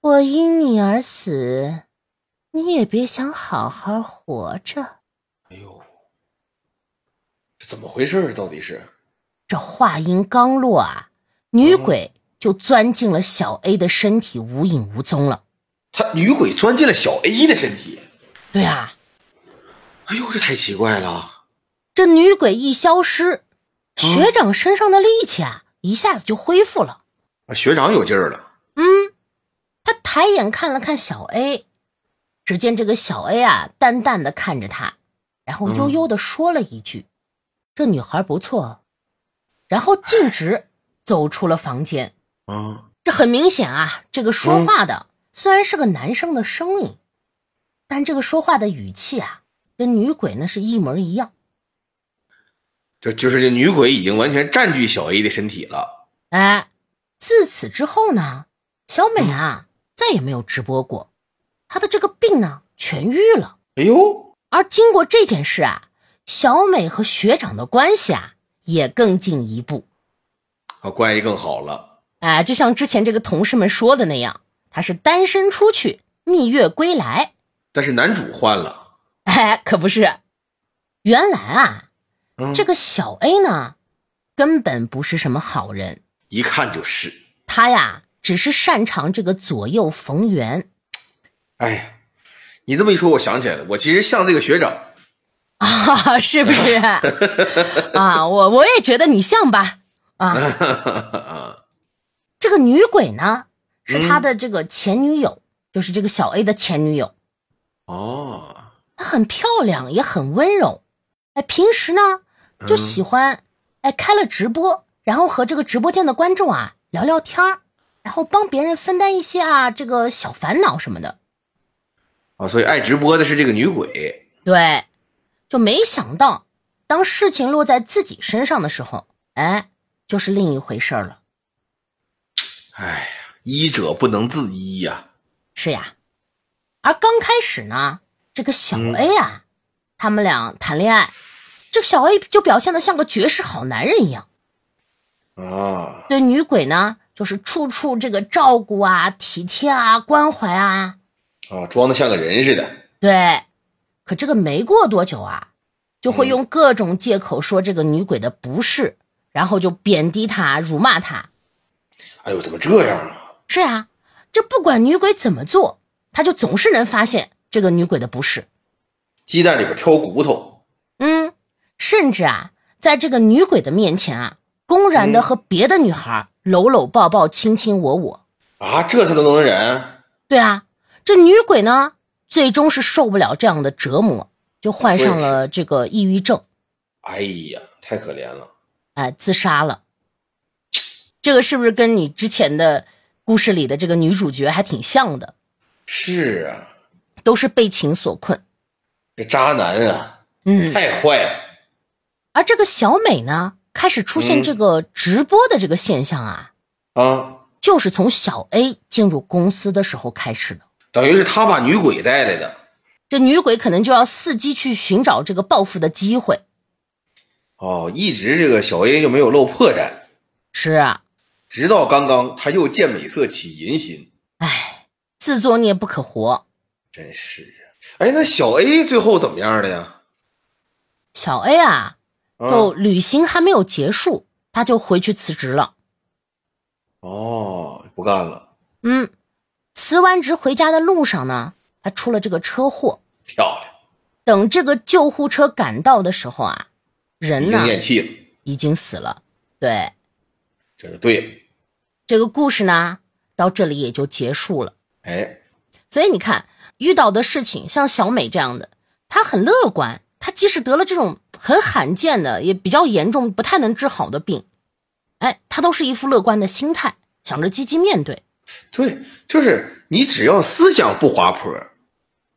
我因你而死，你也别想好好活着。哎呦，这怎么回事儿？到底是？这话音刚落啊，女鬼就钻进了小 A 的身体，无影无踪了。他女鬼钻进了小 A 的身体。对啊，哎呦，这太奇怪了。这女鬼一消失，学长身上的力气啊，一下子就恢复了。啊，学长有劲儿了。嗯，他抬眼看了看小 A，只见这个小 A 啊，淡淡的看着他，然后悠悠的说了一句：“这女孩不错。”然后径直走出了房间。啊，这很明显啊，这个说话的、虽然是个男生的声音，但这个说话的语气啊，跟女鬼那是一模一样。这就是这女鬼已经完全占据小 A 的身体了。哎，自此之后呢，小美啊再也没有直播过，她的这个病呢痊愈了。哎呦，而经过这件事啊，小美和学长的关系啊也更进一步。啊，关系更好了。哎，就像之前这个同事们说的那样，她是单身出去，蜜月归来。但是男主换了。哎，可不是，原来啊，嗯，这个小 A 呢，根本不是什么好人，一看就是。他呀，只是擅长这个左右逢源哎呀，你这么一说，我想起来了，我其实像这个学长。啊，是不是？啊，我我也觉得你像吧？啊，啊，这个女鬼呢，是他的这个前女友，就是这个小 A 的前女友。哦，她很漂亮，也很温柔。哎，平时呢就喜欢哎开了直播，然后和这个直播间的观众啊聊聊天儿，然后帮别人分担一些啊这个小烦恼什么的。啊，所以爱直播的是这个女鬼。对，就没想到当事情落在自己身上的时候，哎，就是另一回事儿了。哎呀，医者不能自医呀、是呀，而刚开始呢，这个小 A 啊，他们俩谈恋爱，这个小 A 就表现的像个绝世好男人一样。啊。对女鬼呢，就是处处这个照顾啊、体贴啊、关怀啊。啊，装的像个人似的。对，可这个没过多久啊，就会用各种借口说这个女鬼的不是，然后就贬低她、辱骂她。哎呦，怎么这样啊？是啊，这不管女鬼怎么做，他就总是能发现这个女鬼的不是。鸡蛋里边挑骨头。嗯，甚至啊，在这个女鬼的面前啊，公然的和别的女孩搂搂抱抱、亲亲我我。啊，这他都能忍？对啊，这女鬼呢，最终是受不了这样的折磨，就患上了这个抑郁症，哎呀，太可怜了。哎，自杀了。这个是不是跟你之前的故事里的这个女主角还挺像的？是啊，都是被情所困。这渣男啊，嗯，太坏了。而这个小美呢，开始出现嗯这个直播的这个现象啊，啊，就是从小 A 进入公司的时候开始的。等于是他把女鬼带来的。这女鬼可能就要伺机去寻找这个报复的机会。哦，一直这个小 A 就没有露破绽，是啊，直到刚刚他又见美色起淫心，哎，自作孽不可活。真是啊。哎，那小 A 最后怎么样了呀？小 A 啊，啊就旅行还没有结束，他就回去辞职了。哦，不干了，嗯，辞完职回家的路上呢，他出了这个车祸。漂亮，等这个救护车赶到的时候啊，人呢经咽气了，已经死了。对，这是对了。这个故事呢到这里也就结束了。哎，所以你看，遇到的事情像小美这样的，她很乐观。她即使得了这种很罕见的、也比较严重、不太能治好的病，哎，他都是一副乐观的心态，想着积极面对。对，就是你只要思想不滑坡，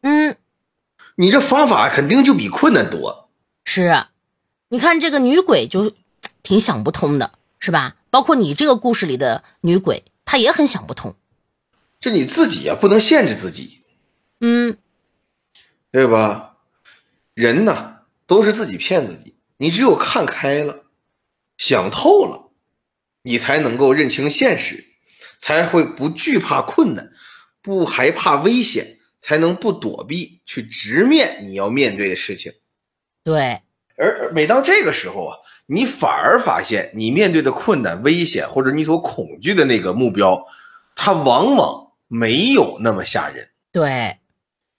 嗯，你这方法肯定就比困难多。是啊，你看这个女鬼就挺想不通的，是吧？包括你这个故事里的女鬼，她也很想不通。就你自己呀、不能限制自己，嗯，对吧？人呐，都是自己骗自己。你只有看开了，想透了，你才能够认清现实，才会不惧怕困难，不害怕危险，才能不躲避，去直面你要面对的事情。对，而而每当这个时候啊，你反而发现你面对的困难、危险，或者你所恐惧的那个目标，它往往没有那么吓人，对，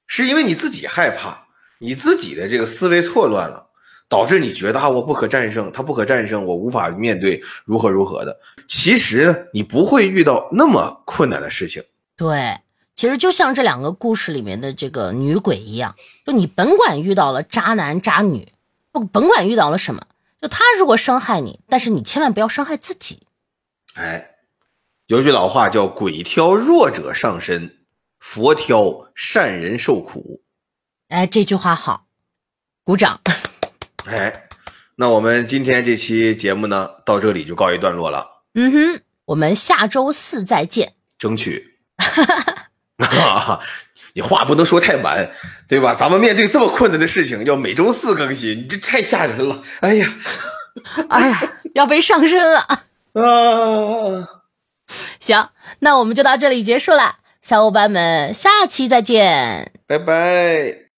是因为你自己害怕，你自己的这个思维错乱了，导致你觉得啊，我不可战胜，他不可战胜，我无法面对，如何如何的。其实呢，你不会遇到那么困难的事情。对，其实就像这两个故事里面的这个女鬼一样，就你甭管遇到了渣男渣女，不甭管遇到了什么，就他如果伤害你，但是你千万不要伤害自己。哎，有句老话叫“鬼挑弱者上身，佛挑善人受苦”。哎，这句话好，鼓掌。哎，那我们今天这期节目呢，到这里就告一段落了，嗯哼，我们下周四再见。争取。你话不能说太满，对吧？咱们面对这么困难的事情，要每周四更新，你这太吓人了。哎呀，哎呀，要被上身了。啊，行，那我们就到这里结束了，小伙伴们，下期再见。拜拜拜。